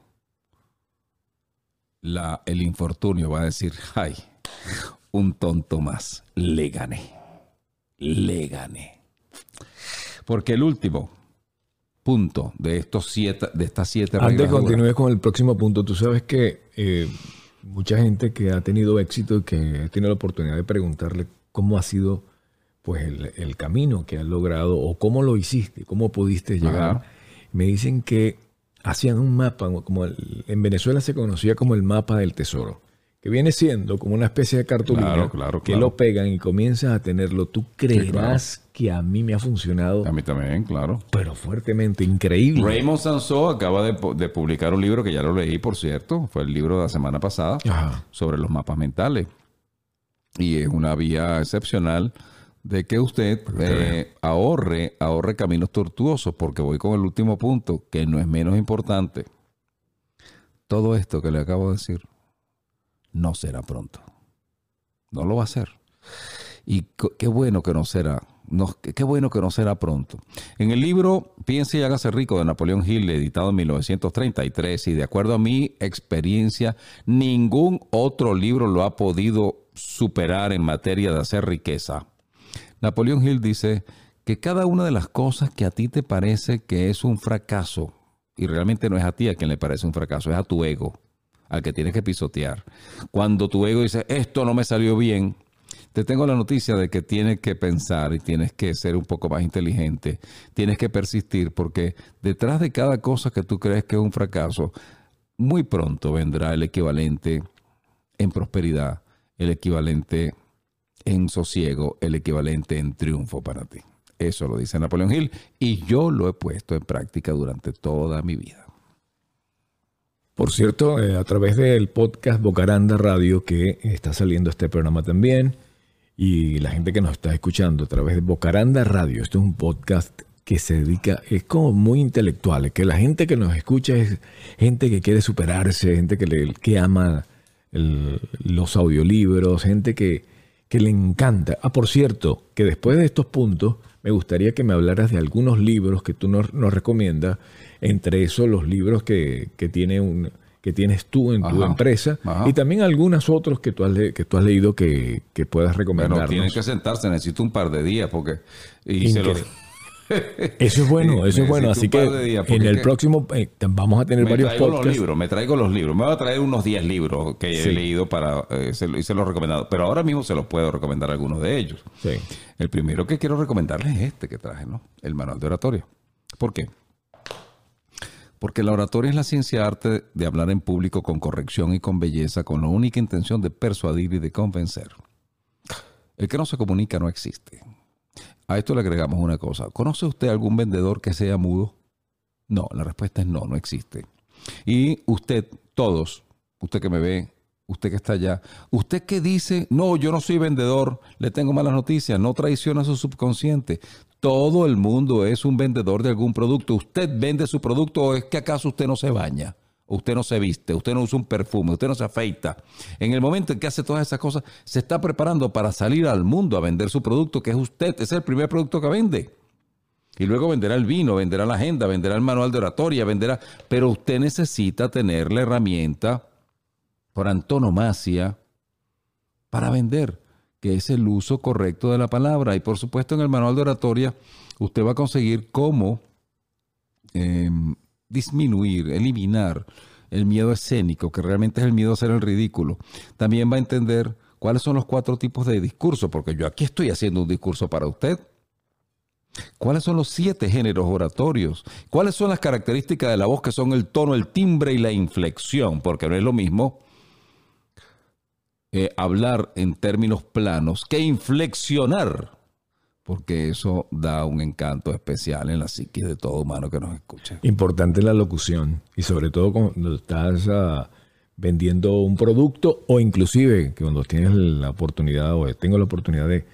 la, el infortunio va a decir, ay, un tonto más, le gané, le gané. Porque el último punto de estos siete, de estas siete Antes de continúe con el próximo punto, tú sabes que eh, mucha gente que ha tenido éxito y que tenido la oportunidad de preguntarle cómo ha sido pues el, camino que has logrado o cómo lo hiciste, cómo pudiste llegar, me dicen que hacían un mapa, como en Venezuela se conocía como el mapa del tesoro, que viene siendo como una especie de cartulina que lo pegan y comienzas a tenerlo. Tú creerás que a mí me ha funcionado. A mí también, claro. Pero fuertemente, increíble. Raymond Sansó acaba de, publicar un libro que ya lo leí, por cierto, fue el libro de la semana pasada, sobre los mapas mentales. Y es una vía excepcional de que usted eh, ahorre, ahorre caminos tortuosos, porque voy con el último punto, que no es menos importante. Todo esto que le acabo de decir no será pronto. No lo va a hacer. Y qué bueno que no será. No, qué bueno que no será pronto. En el libro Piense y hágase rico de Napoleón Hill, editado en 1933, y de acuerdo a mi experiencia, ningún otro libro lo ha podido superar en materia de hacer riqueza Napoleón Hill dice que cada una de las cosas que a ti te parece que es un fracaso, y realmente no es a ti a quien le parece un fracaso, es a tu ego, al que tienes que pisotear. Cuando tu ego dice, esto no me salió bien, te tengo la noticia de que tienes que pensar y tienes que ser un poco más inteligente, tienes que persistir, porque detrás de cada cosa que tú crees que es un fracaso, muy pronto vendrá el equivalente en prosperidad, el equivalente en sosiego el equivalente en triunfo para ti. Eso lo dice Napoleón Hill y yo lo he puesto en práctica durante toda mi vida. Por cierto, eh, a través del podcast Bocaranda Radio, que está saliendo este programa también, y la gente que nos está escuchando a través de Bocaranda Radio, este es un podcast que se dedica, es como muy intelectual, que la gente que nos escucha es gente que quiere superarse, gente que, le, que ama los audiolibros, gente que, que le encanta. Ah, por cierto, que después de estos puntos me gustaría que me hablaras de algunos libros que tú nos, recomiendas, entre esos los libros que, tiene un, que tienes tú en tu empresa. Y también algunos otros que tú has, que tú has leído que, que puedas recomendar. Bueno, tienen que sentarse, necesito un par de días porque... Y se Eso es bueno, eso es bueno. Así que en el próximo eh, vamos a tener me varios traigo Los libros, me traigo los libros. Me voy a traer unos 10 libros que he leído para eh, y se los he recomendado. Pero ahora mismo se los puedo recomendar algunos de ellos. Sí. El primero que quiero recomendarles es este que traje, ¿no? El manual de oratoria. ¿Por qué? Porque la oratoria es la ciencia arte de hablar en público con corrección y con belleza, con la única intención de persuadir y de convencer. El que no se comunica no existe. A esto le agregamos una cosa. ¿Conoce usted algún vendedor que sea mudo? No, la respuesta es no, no existe. Y usted, todos, usted que me ve, usted que está allá, usted que dice, no, yo no soy vendedor, le tengo malas noticias, no traiciona su subconsciente. Todo el mundo es un vendedor de algún producto. ¿Usted vende su producto o es que acaso usted no se baña? Usted no se viste, usted no usa un perfume, usted no se afeita. En el momento en que hace todas esas cosas, se está preparando para salir al mundo a vender su producto, que es usted, es el primer producto que vende. Y luego venderá el vino, venderá la agenda, venderá el manual de oratoria, venderá... Pero usted necesita tener la herramienta por antonomasia para vender, que es el uso correcto de la palabra. Y por supuesto en el manual de oratoria usted va a conseguir cómo... Em, disminuir, eliminar el miedo escénico, que realmente es el miedo a hacer el ridículo. También va a entender cuáles son los cuatro tipos de discurso, porque yo aquí estoy haciendo un discurso para usted. ¿Cuáles son los siete géneros oratorios? ¿Cuáles son las características de la voz que son el tono, el timbre y la inflexión? Porque no es lo mismo eh, hablar en términos planos que inflexionar porque eso da un encanto especial en la psique de todo humano que nos escucha. Importante la locución y sobre todo cuando estás ah, vendiendo un producto o inclusive cuando tienes la oportunidad o tengo la oportunidad de,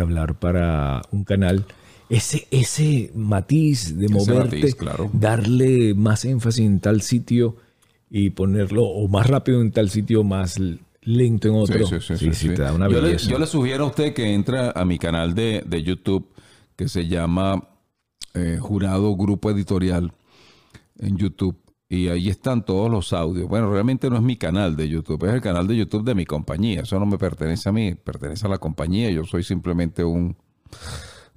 hablar para un canal, ese, ese matiz de moverte, darle más énfasis en tal sitio y ponerlo o más rápido en tal sitio, más lento en otro. Sí, sí, te da una yo Le, yo le sugiero a usted que entre a mi canal de, YouTube que se llama eh, Jurado Grupo Editorial en YouTube. Y ahí están todos los audios. Bueno, realmente no es mi canal de YouTube, es el canal de YouTube de mi compañía. Eso no me pertenece a mí, pertenece a la compañía. Yo soy simplemente un...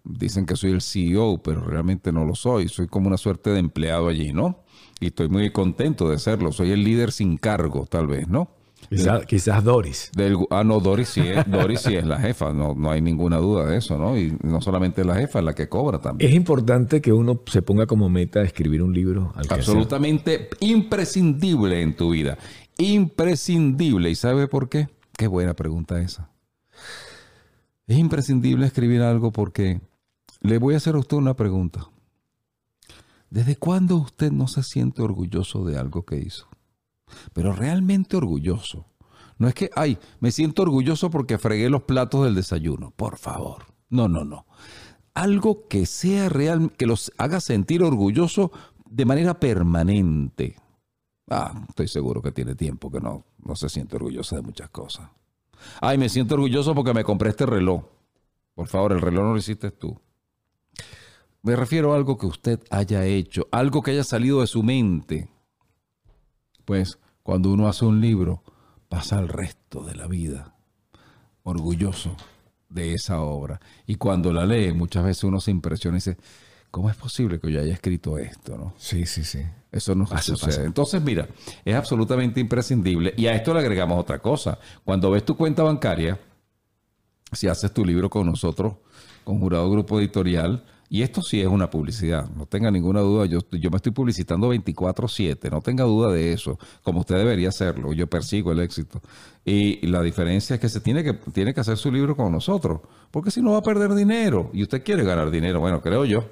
Dicen que soy el CEO, pero realmente no lo soy. Soy como una suerte de empleado allí, ¿no? Y estoy muy contento de serlo. Soy el líder sin cargo, tal vez, ¿no? Quizás, Doris. ah, no, Doris sí, es, Doris sí es la jefa, no, no hay ninguna duda de eso, ¿no? Y no solamente la jefa, es la que cobra también. Es importante que uno se ponga como meta escribir un libro. Absolutamente imprescindible en tu vida. Imprescindible. ¿Y sabe por qué? Qué buena pregunta esa. Es imprescindible escribir algo porque le voy a hacer a usted una pregunta. ¿Desde cuándo usted no se siente orgulloso de algo que hizo? Pero realmente orgulloso. No es que, ay, me siento orgulloso porque fregué los platos del desayuno. Por favor. No, no, no. Algo que sea real, que los haga sentir orgulloso de manera permanente. Ah, estoy seguro que tiene tiempo que no, no se siente orgulloso de muchas cosas. Ay, me siento orgulloso porque me compré este reloj. Por favor, el reloj no lo hiciste tú. Me refiero a algo que usted haya hecho, algo que haya salido de su mente pues cuando uno hace un libro, pasa el resto de la vida orgulloso de esa obra. Y cuando la lee, muchas veces uno se impresiona y dice, ¿cómo es posible que yo haya escrito esto? ¿no? Sí, sí, sí. Eso no sucede. Entonces, mira, es absolutamente imprescindible. Y a esto le agregamos otra cosa. Cuando ves tu cuenta bancaria, si haces tu libro con nosotros, con Jurado Grupo Editorial, y esto sí es una publicidad, no tenga ninguna duda, yo, yo me estoy publicitando 24/7, no tenga duda de eso, como usted debería hacerlo, yo persigo el éxito. Y la diferencia es que se tiene que, tiene que hacer su libro con nosotros, porque si no va a perder dinero, y usted quiere ganar dinero, bueno, creo yo.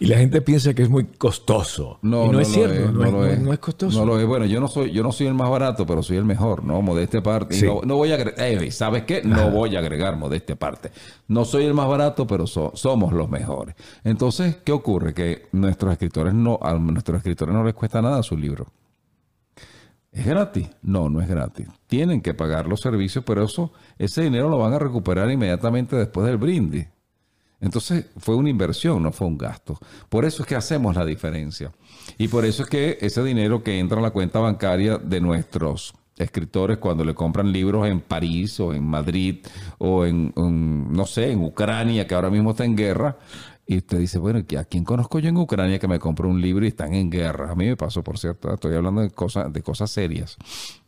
Y la gente piensa que es muy costoso. No, no, es cierto, no, es, no, es, costoso. No lo es. Bueno, yo no soy, yo no soy el más barato, pero soy el mejor, ¿no? Modestia aparte. No, voy a agregar, eh, ¿sabes qué? No voy a agregar modestia aparte. No soy el más barato, pero somos los mejores. Entonces, ¿qué ocurre? Que nuestros escritores no, a nuestros escritores no les cuesta nada su libro. ¿Es gratis? No, no es gratis. Tienen que pagar los servicios, pero eso, ese dinero lo van a recuperar inmediatamente después del brindis. Entonces fue una inversión, no fue un gasto. Por eso es que hacemos la diferencia. Y por eso es que ese dinero que entra a la cuenta bancaria de nuestros escritores cuando le compran libros en París o en Madrid o en, no sé, en Ucrania, que ahora mismo está en guerra, Y usted dice, bueno, ¿a quién conozco yo en Ucrania que me compró un libro y están en guerra? A mí me pasó, por cierto, estoy hablando de cosas, de cosas serias.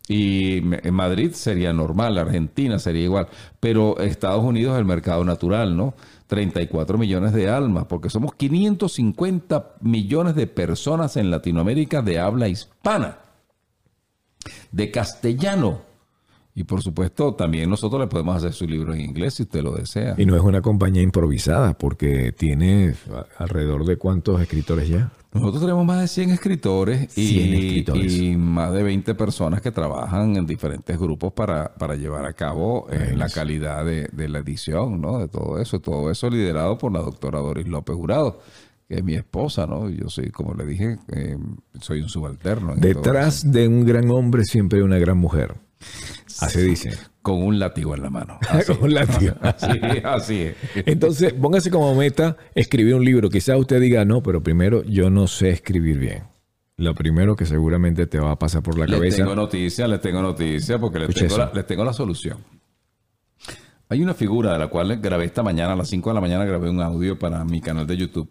Y en Madrid sería normal, Argentina sería igual, pero Estados Unidos es el mercado natural, ¿no? 34 millones de almas, porque somos 550 millones de personas en Latinoamérica de habla hispana, de castellano. Y por supuesto, también nosotros le podemos hacer su libro en inglés si usted lo desea. Y no es una compañía improvisada, porque tiene alrededor de cuántos escritores ya. Nosotros tenemos más de 100 escritores y, más de 20 personas que trabajan en diferentes grupos para, llevar a cabo eh, la calidad de, la edición, ¿no? De todo eso. Todo eso liderado por la doctora Doris López Jurado que es mi esposa, ¿no? Yo soy, como le dije, eh, soy un subalterno. Detrás de un gran hombre siempre hay una gran mujer. Así dice. Con un látigo en la mano. (laughs) Con un látigo. (laughs) así, es. Entonces, póngase como meta escribir un libro. Quizás usted diga, no, pero primero yo no sé escribir bien. Lo primero que seguramente te va a pasar por la cabeza. Les tengo noticia, les tengo noticia, porque les tengo, la, les tengo la solución. Hay una figura de la cual grabé esta mañana, a las 5 de la mañana grabé un audio para mi canal de YouTube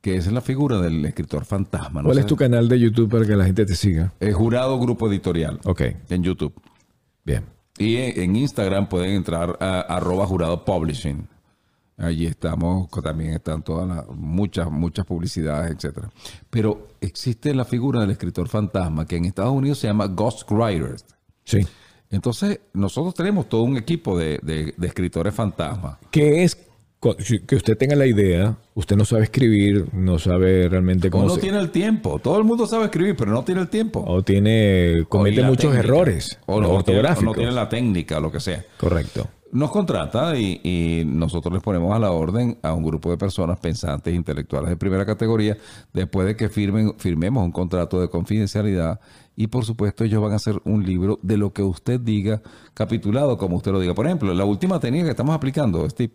que es la figura del escritor fantasma. ¿Cuál es tu canal de YouTube para que la gente te siga? Es Jurado Grupo Editorial. Ok. En YouTube. Bien. Y en Instagram pueden entrar a arroba jurado publishing. Allí estamos, también están todas las, muchas, muchas publicidades, etcétera. Pero existe la figura del escritor fantasma, que en Estados Unidos se llama Ghostwriters. Sí. Entonces, nosotros tenemos todo un equipo de, de, de escritores fantasma. ¿Qué es que usted tenga la idea, usted no sabe escribir, no sabe realmente cómo. O no tiene el tiempo. Todo el mundo sabe escribir, pero no tiene el tiempo. O tiene, comete muchos errores. O, ortográficos. no tiene la técnica, lo que sea. Correcto. Nos contrata y, nosotros les ponemos a la orden a un grupo de personas pensantes, intelectuales de primera categoría, después de que firmen, firmemos un contrato de confidencialidad y por supuesto ellos van a hacer un libro de lo que usted diga, capitulado como usted lo diga. Por ejemplo, la última técnica que estamos aplicando, Steve,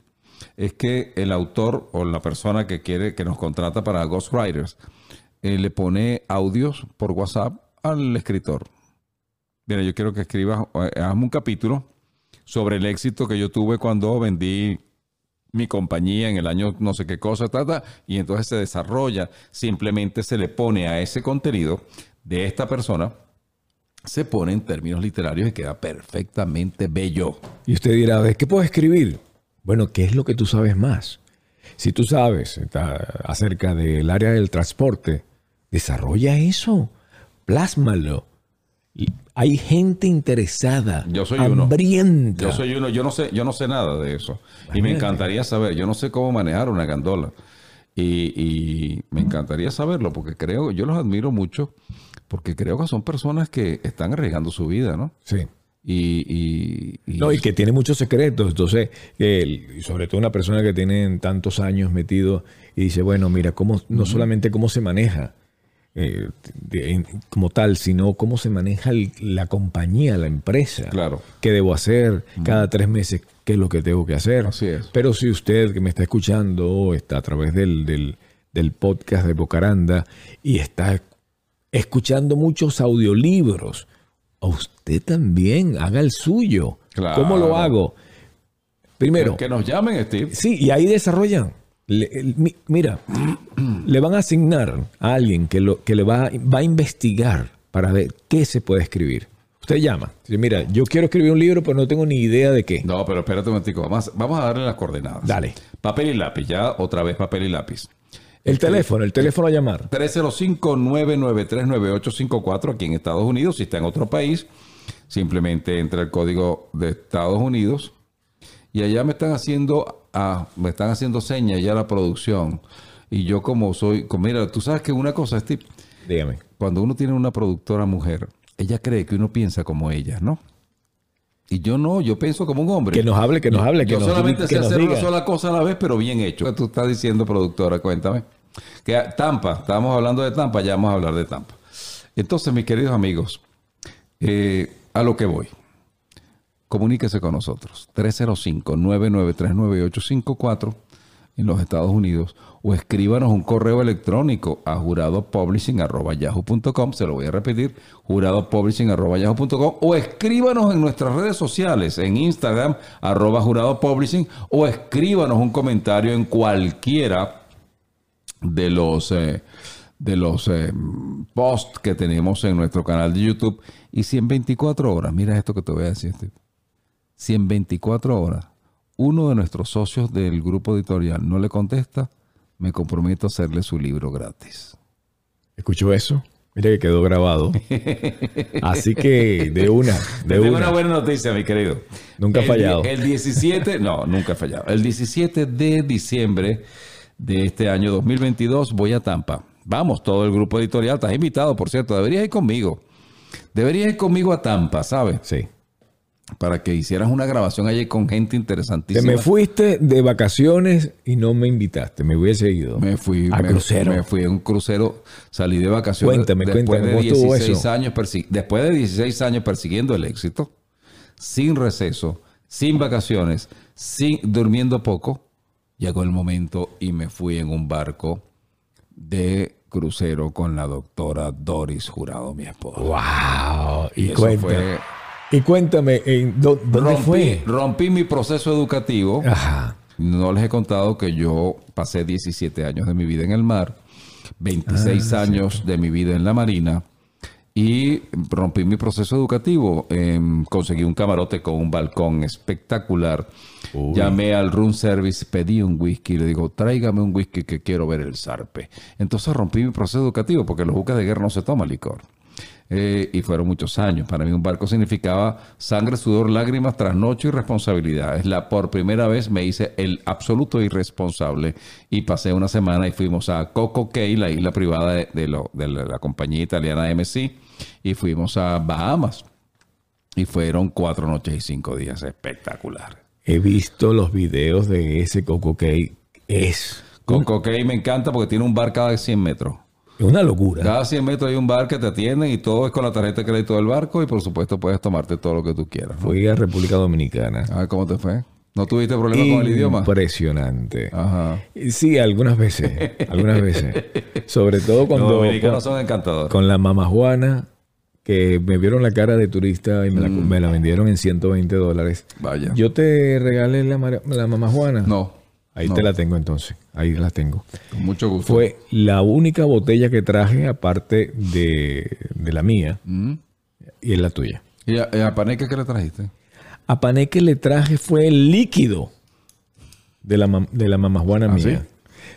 es que el autor o la persona que quiere, que nos contrata para Ghostwriters, eh, le pone audios por WhatsApp al escritor. Mira, yo quiero que escribas, eh, un capítulo sobre el éxito que yo tuve cuando vendí mi compañía en el año no sé qué cosa, trata, y entonces se desarrolla, simplemente se le pone a ese contenido de esta persona, se pone en términos literarios y queda perfectamente bello. Y usted dirá, ¿de qué puedo escribir? Bueno, ¿qué es lo que tú sabes más? Si tú sabes acerca del área del transporte, desarrolla eso, plásmalo. Hay gente interesada, yo soy hambrienta. Uno. Yo soy uno, yo no sé, yo no sé nada de eso. Y me encantaría saber, yo no sé cómo manejar una gandola. Y, y, me encantaría saberlo porque creo, yo los admiro mucho porque creo que son personas que están arriesgando su vida, ¿no? Sí. Y, no, y que tiene muchos secretos. Entonces, sobre todo una persona que tiene tantos años metido y dice, bueno, mira, cómo, no solamente cómo se maneja eh, como tal, sino cómo se maneja la compañía, la empresa. Claro. ¿Qué debo hacer cada tres meses? ¿Qué es lo que tengo que hacer? Así es. Pero si usted que me está escuchando está a través del, del, del podcast de Bocaranda y está escuchando muchos audiolibros, usted también haga el suyo. ¿Cómo lo hago? Primero. Que, nos llamen, Steve. Sí, y ahí desarrollan. mira, (clears throat) le van a asignar a alguien que, lo, que le va, va a investigar para ver qué se puede escribir. Usted llama. Dice, mira, yo quiero escribir un libro, pero no tengo ni idea de qué. No, pero espérate un momentico. Vamos, vamos a darle las coordenadas. Dale. Papel y lápiz. Ya otra vez papel y lápiz. El teléfono, el teléfono a llamar. 305-993-9854 aquí en Estados Unidos. Si está en otro país, simplemente entra el código de Estados Unidos. Y allá me están haciendo, ah, me están haciendo señas ya la producción. Y yo como soy, como, mira, tú sabes que una cosa, Steve. Dígame. Cuando uno tiene una productora mujer, ella cree que uno piensa como ella, ¿no? Y yo no, yo pienso como un hombre. Que nos hable, que nos hable, que yo nos solamente sé hacer una sola cosa a la vez, pero bien hecho. Tú estás diciendo, productora, cuéntame. Que Tampa, estábamos hablando de Tampa, ya vamos a hablar de Tampa. Entonces, mis queridos amigos, eh, a lo que voy. Comuníquese con nosotros. 305-993-9854. en los Estados Unidos o escríbanos un correo electrónico a juradopublishing.yahoo.com, se lo voy a repetir, juradopublishing.yahoo.com o escríbanos en nuestras redes sociales, en Instagram, arroba juradopublishing o escríbanos un comentario en cualquiera de los... Eh, de los eh, posts que tenemos en nuestro canal de YouTube. Y si en 24 horas, mira esto que te voy a decir, si en 24 horas uno de nuestros socios del grupo editorial no le contesta, me comprometo a hacerle su libro gratis. ¿Escuchó eso? Mira que quedó grabado. (laughs) Así que de una, de Tengo una. una buena noticia, mi querido. Nunca ha fallado. El 17, no, nunca ha fallado. El 17 de diciembre de este año 2022 voy a Tampa. Vamos, todo el grupo editorial. Estás invitado, por cierto. Deberías ir conmigo. Deberías ir conmigo a Tampa, ¿sabes? Sí. Para que hicieras una grabación allí con gente Te interesantísima. me fuiste de vacaciones y no me invitaste. Me hubiese ido. Me fui a me- crucero. Me fui a un crucero, salí de vacaciones. Cuéntame, después cuéntame, de ¿cómo estuvo 16 eso? años después de 16 años persiguiendo el éxito, sin receso, sin vacaciones, sin durmiendo poco, llegó el momento y me fui en un barco de crucero con la doctora Doris Jurado, mi esposa. ¡Wow! Y, Y eso cuéntame. fue- Y cuéntame, ¿en dó- ¿dónde rompí, fue? rompí mi proceso educativo. Ajá. No les he contado que yo pasé 17 años de mi vida en el mar, 26 Ah, años de mi vida en la marina y rompí mi proceso educativo. Em, conseguí un camarote con un balcón espectacular. Llamé al room service, pedí un whisky y le digo, tráigame un whisky que quiero ver el zarpe. Entonces rompí mi proceso educativo porque los buques de guerra no se toma licor. Eh, y fueron muchos años. Para mí un barco significaba sangre, sudor, lágrimas, trasnocho y responsabilidad. Es la por primera vez me hice el absoluto irresponsable y pasé una semana y fuimos a Coco Cay, la isla privada de, de lo- de la, la compañía italiana MC, y fuimos a Bahamas. Y fueron cuatro noches y cinco días espectacular. He visto los videos de ese Coco Cay. Es Coco Cay me encanta porque tiene un bar cada 100 metros. Una locura. Cada 100 metros hay un bar que te atienden y todo es con la tarjeta de crédito del barco y por supuesto puedes tomarte todo lo que tú quieras. ¿no? Fui a República Dominicana. A ver cómo te fue. ¿No tuviste problema con el idioma? Impresionante. Ajá. Sí, algunas veces. Algunas veces. Sobre todo Los cuando dominicanos son encantadores. con la mamá Juana, que me vieron la cara de turista y me la, Mm. me la vendieron en 120 dólares. Vaya. Yo te regalé la, la mamá Juana. No. Ahí no. te la tengo entonces. Ahí la tengo. Con mucho gusto. Fue la única botella que traje aparte de, de la mía Mm. y es la tuya. ¿Y a, a Paneque qué le trajiste? A Pané que le traje fue el líquido de la, de la mamá Juana ¿Ah, mía.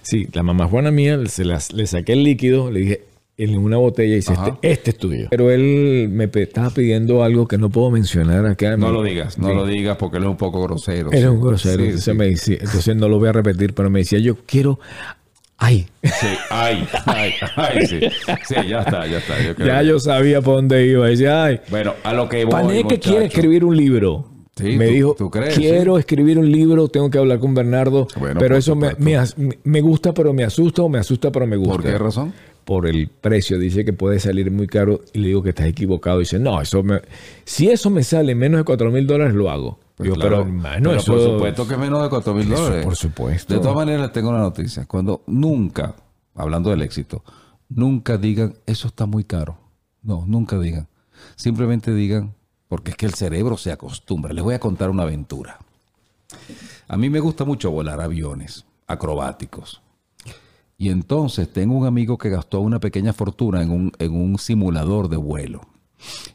Sí? la mamá Juana mía, se las, le saqué el líquido, le dije en una botella y dice, este, este es tuyo. Pero él me estaba pidiendo algo que no puedo mencionar acá. No lo digas, no Sí. lo digas porque él es un poco grosero. Era sí. un grosero. Sí, entonces, sí. me decía- entonces no lo voy a repetir, pero me decía, yo quiero... Ay, Sí, ay, ay, ay, sí. Sí, ya está, ya está. Yo creo ya que- yo sabía por dónde iba. Decía, ay, Bueno, a lo que voy, Pané que quiere escribir un libro. Sí, me ¿tú- dijo, tú crees? quiero escribir un libro, tengo que hablar con Bernardo. Bueno, pero eso me, me me gusta, pero me asusta o me asusta, pero me gusta. ¿Por qué razón? Por el precio. Dice que puede salir muy caro y le digo que estás equivocado. Dice, no, eso me, si eso me sale menos de 4 mil dólares, lo hago. Pues Digo, claro, pero hermano, pero eso... por supuesto que menos de 4 mil dólares. por supuesto. De todas maneras, les tengo una noticia. Cuando nunca, hablando del éxito, nunca digan, eso está muy caro. No, nunca digan. Simplemente digan, porque es que el cerebro se acostumbra. Les voy a contar una aventura. A mí me gusta mucho volar aviones acrobáticos. Y entonces tengo un amigo que gastó una pequeña fortuna en un, en un simulador de vuelo.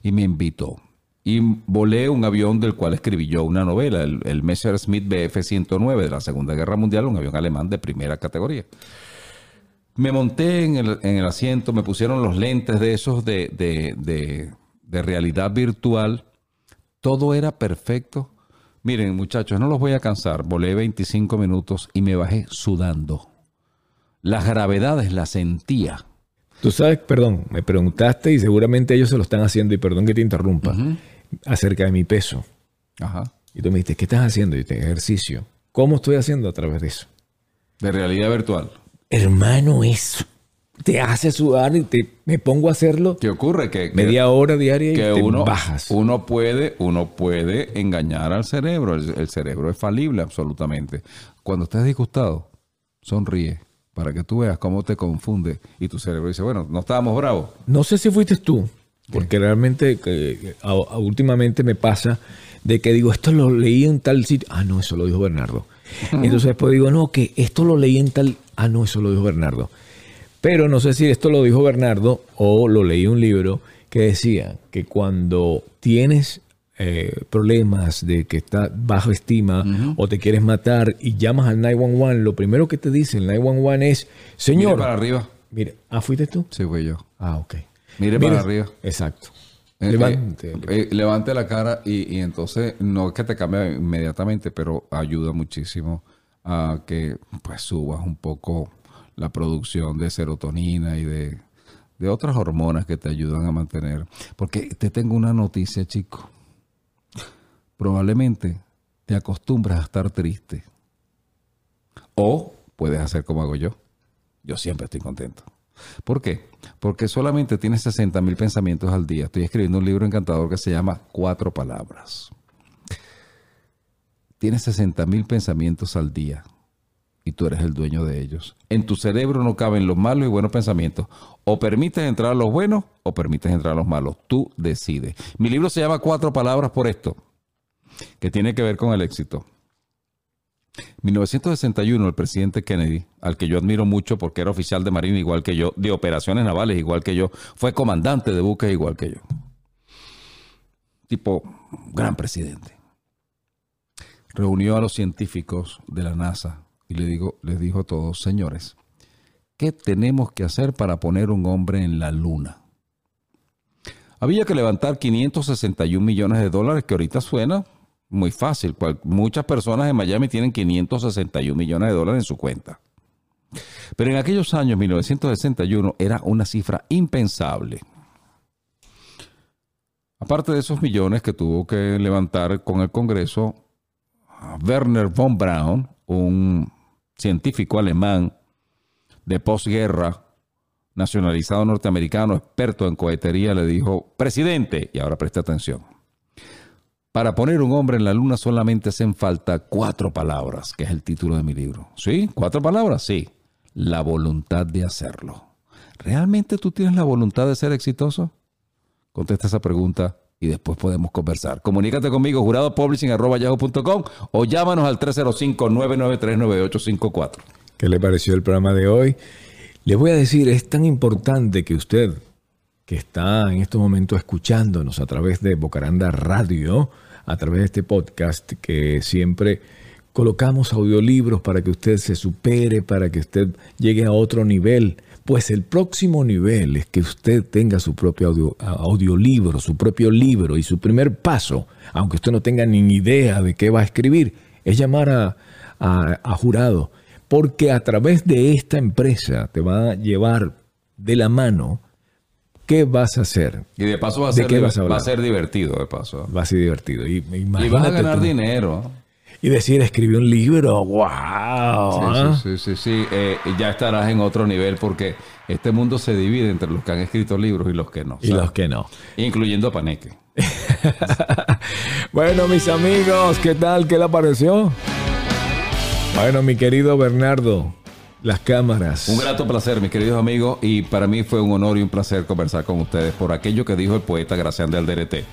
Y me invitó. Y volé un avión del cual escribí yo una novela, el, el Messerschmitt Bf-109 de la Segunda Guerra Mundial, un avión alemán de primera categoría. Me monté en el, en el asiento, me pusieron los lentes de esos de, de- de- de realidad virtual. Todo era perfecto. Miren, muchachos, no los voy a cansar. Volé 25 minutos y me bajé sudando. Las gravedades las sentía. Tú sabes, perdón, me preguntaste y seguramente ellos se lo están haciendo, y perdón que te interrumpa, acerca de mi peso. Ajá. Y tú me dijiste, ¿qué estás haciendo? Y te ejercicio. ¿Cómo estoy haciendo a través de eso? De realidad virtual. Hermano, eso te hace sudar y te, me pongo a hacerlo ¿Qué ocurre? Que, que- media hora diaria y que te uno, bajas. uno puede, uno puede engañar al cerebro. El, el cerebro es falible absolutamente. Cuando estés disgustado, sonríe para que tú veas cómo te confunde y tu cerebro dice, bueno, no estábamos bravos. No sé si fuiste tú, porque realmente eh, a- a- últimamente me pasa de que digo, esto lo leí en tal sitio. Ah, no, eso lo dijo Bernardo. (laughs) Entonces después digo, no, que esto lo leí en tal... Ah, no, eso lo dijo Bernardo. Pero no sé si esto lo dijo Bernardo o lo leí en un libro que decía que cuando tienes eh, problemas de que estás bajo estima o te quieres matar y llamas al 911, lo primero que te dice el 911 es, Mire señor, para arriba. mire, ah, ¿fuiste tú? Sí, fui yo. Ah, ok. Mire para arriba. Exacto. Eh, Levante. eh, eh, levante la cara y, y entonces no es que te cambie inmediatamente, pero ayuda muchísimo a que pues subas un poco la producción de serotonina y de, de otras hormonas que te ayudan a mantener. Porque te tengo una noticia, chico. Probablemente te acostumbras a estar triste. O puedes hacer como hago yo. Yo siempre estoy contento. ¿Por qué? Porque solamente tienes 60 mil pensamientos al día. Estoy escribiendo un libro encantador que se llama Cuatro Palabras. Tienes 60 mil pensamientos al día y tú eres el dueño de ellos. En tu cerebro no caben los malos y buenos pensamientos. O permites entrar a los buenos o permites entrar a los malos. Tú decides. Mi libro se llama Cuatro Palabras por esto, que tiene que ver con el éxito. 1961, el presidente Kennedy, al que yo admiro mucho porque era oficial de Marina igual que yo, de operaciones navales igual que yo, fue comandante de buques igual que yo. Tipo, gran presidente. Reunió a los científicos de la NASA y le digo, les dijo a todos, señores, ¿qué tenemos que hacer para poner un hombre en la luna? Había que levantar 561 millones de dólares, que ahorita suena muy fácil. Muchas personas en Miami tienen 561 millones de dólares en su cuenta. Pero en aquellos años, 1961, era una cifra impensable. Aparte de esos millones que tuvo que levantar con el Congreso, Werner von Braun, un científico alemán de posguerra, nacionalizado norteamericano, experto en cohetería, le dijo, presidente, y ahora preste atención, para poner un hombre en la luna solamente hacen falta cuatro palabras, que es el título de mi libro. ¿Sí? ¿Cuatro palabras? Sí. La voluntad de hacerlo. ¿Realmente tú tienes la voluntad de ser exitoso? Contesta esa pregunta y después podemos conversar. Comunícate conmigo, juradopublishing.yahoo.com o llámanos al 305-993-9854. ¿Qué le pareció el programa de hoy? Les voy a decir, es tan importante que usted, que está en estos momentos escuchándonos a través de Bocaranda Radio, a través de este podcast, que siempre colocamos audiolibros para que usted se supere, para que usted llegue a otro nivel. Pues el próximo nivel es que usted tenga su propio audio- audiolibro, su propio libro y su primer paso, aunque usted no tenga ni idea de qué va a escribir, es llamar a, jurado, porque a través de esta empresa te va a llevar de la mano qué vas a hacer. Y de paso va a, ¿De ser, qué vas a va hablar? a ser divertido, de paso. Va a ser divertido. Y, Y vas a ganar tú. dinero. Y decir, escribí un libro, wow. Sí, ¿ah? sí, sí, sí, sí. Eh, ya estarás en otro nivel porque este mundo se divide entre los que han escrito libros y los que no. Y ¿sabes? los que no. Incluyendo a Paneque. (laughs) Bueno, mis amigos, ¿qué tal? ¿Qué le pareció? Bueno, mi querido Bernardo, las cámaras. Un grato placer, mis queridos amigos, y para mí fue un honor y un placer conversar con ustedes por aquello que dijo el poeta Gracián de Alderete.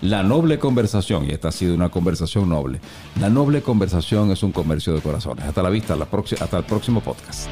La noble conversación, y esta ha sido una conversación noble, la noble conversación es un comercio de corazones. Hasta la vista, hasta el próximo podcast.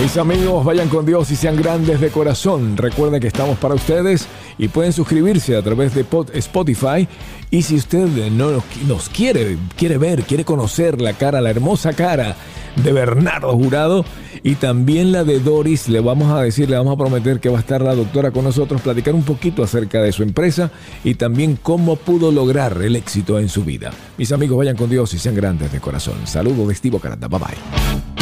Mis amigos, vayan con Dios y sean grandes de corazón. Recuerden que estamos para ustedes y pueden suscribirse a través de Spotify. Y si usted no nos, quiere, quiere ver, quiere conocer la cara, la hermosa cara de Bernardo Jurado y también la de Doris, le vamos a decir, le vamos a prometer que va a estar la doctora con nosotros, platicar un poquito acerca de su empresa y también cómo pudo lograr el éxito en su vida. Mis amigos, vayan con Dios y sean grandes de corazón. Saludos de Steve Caranda. Bye bye.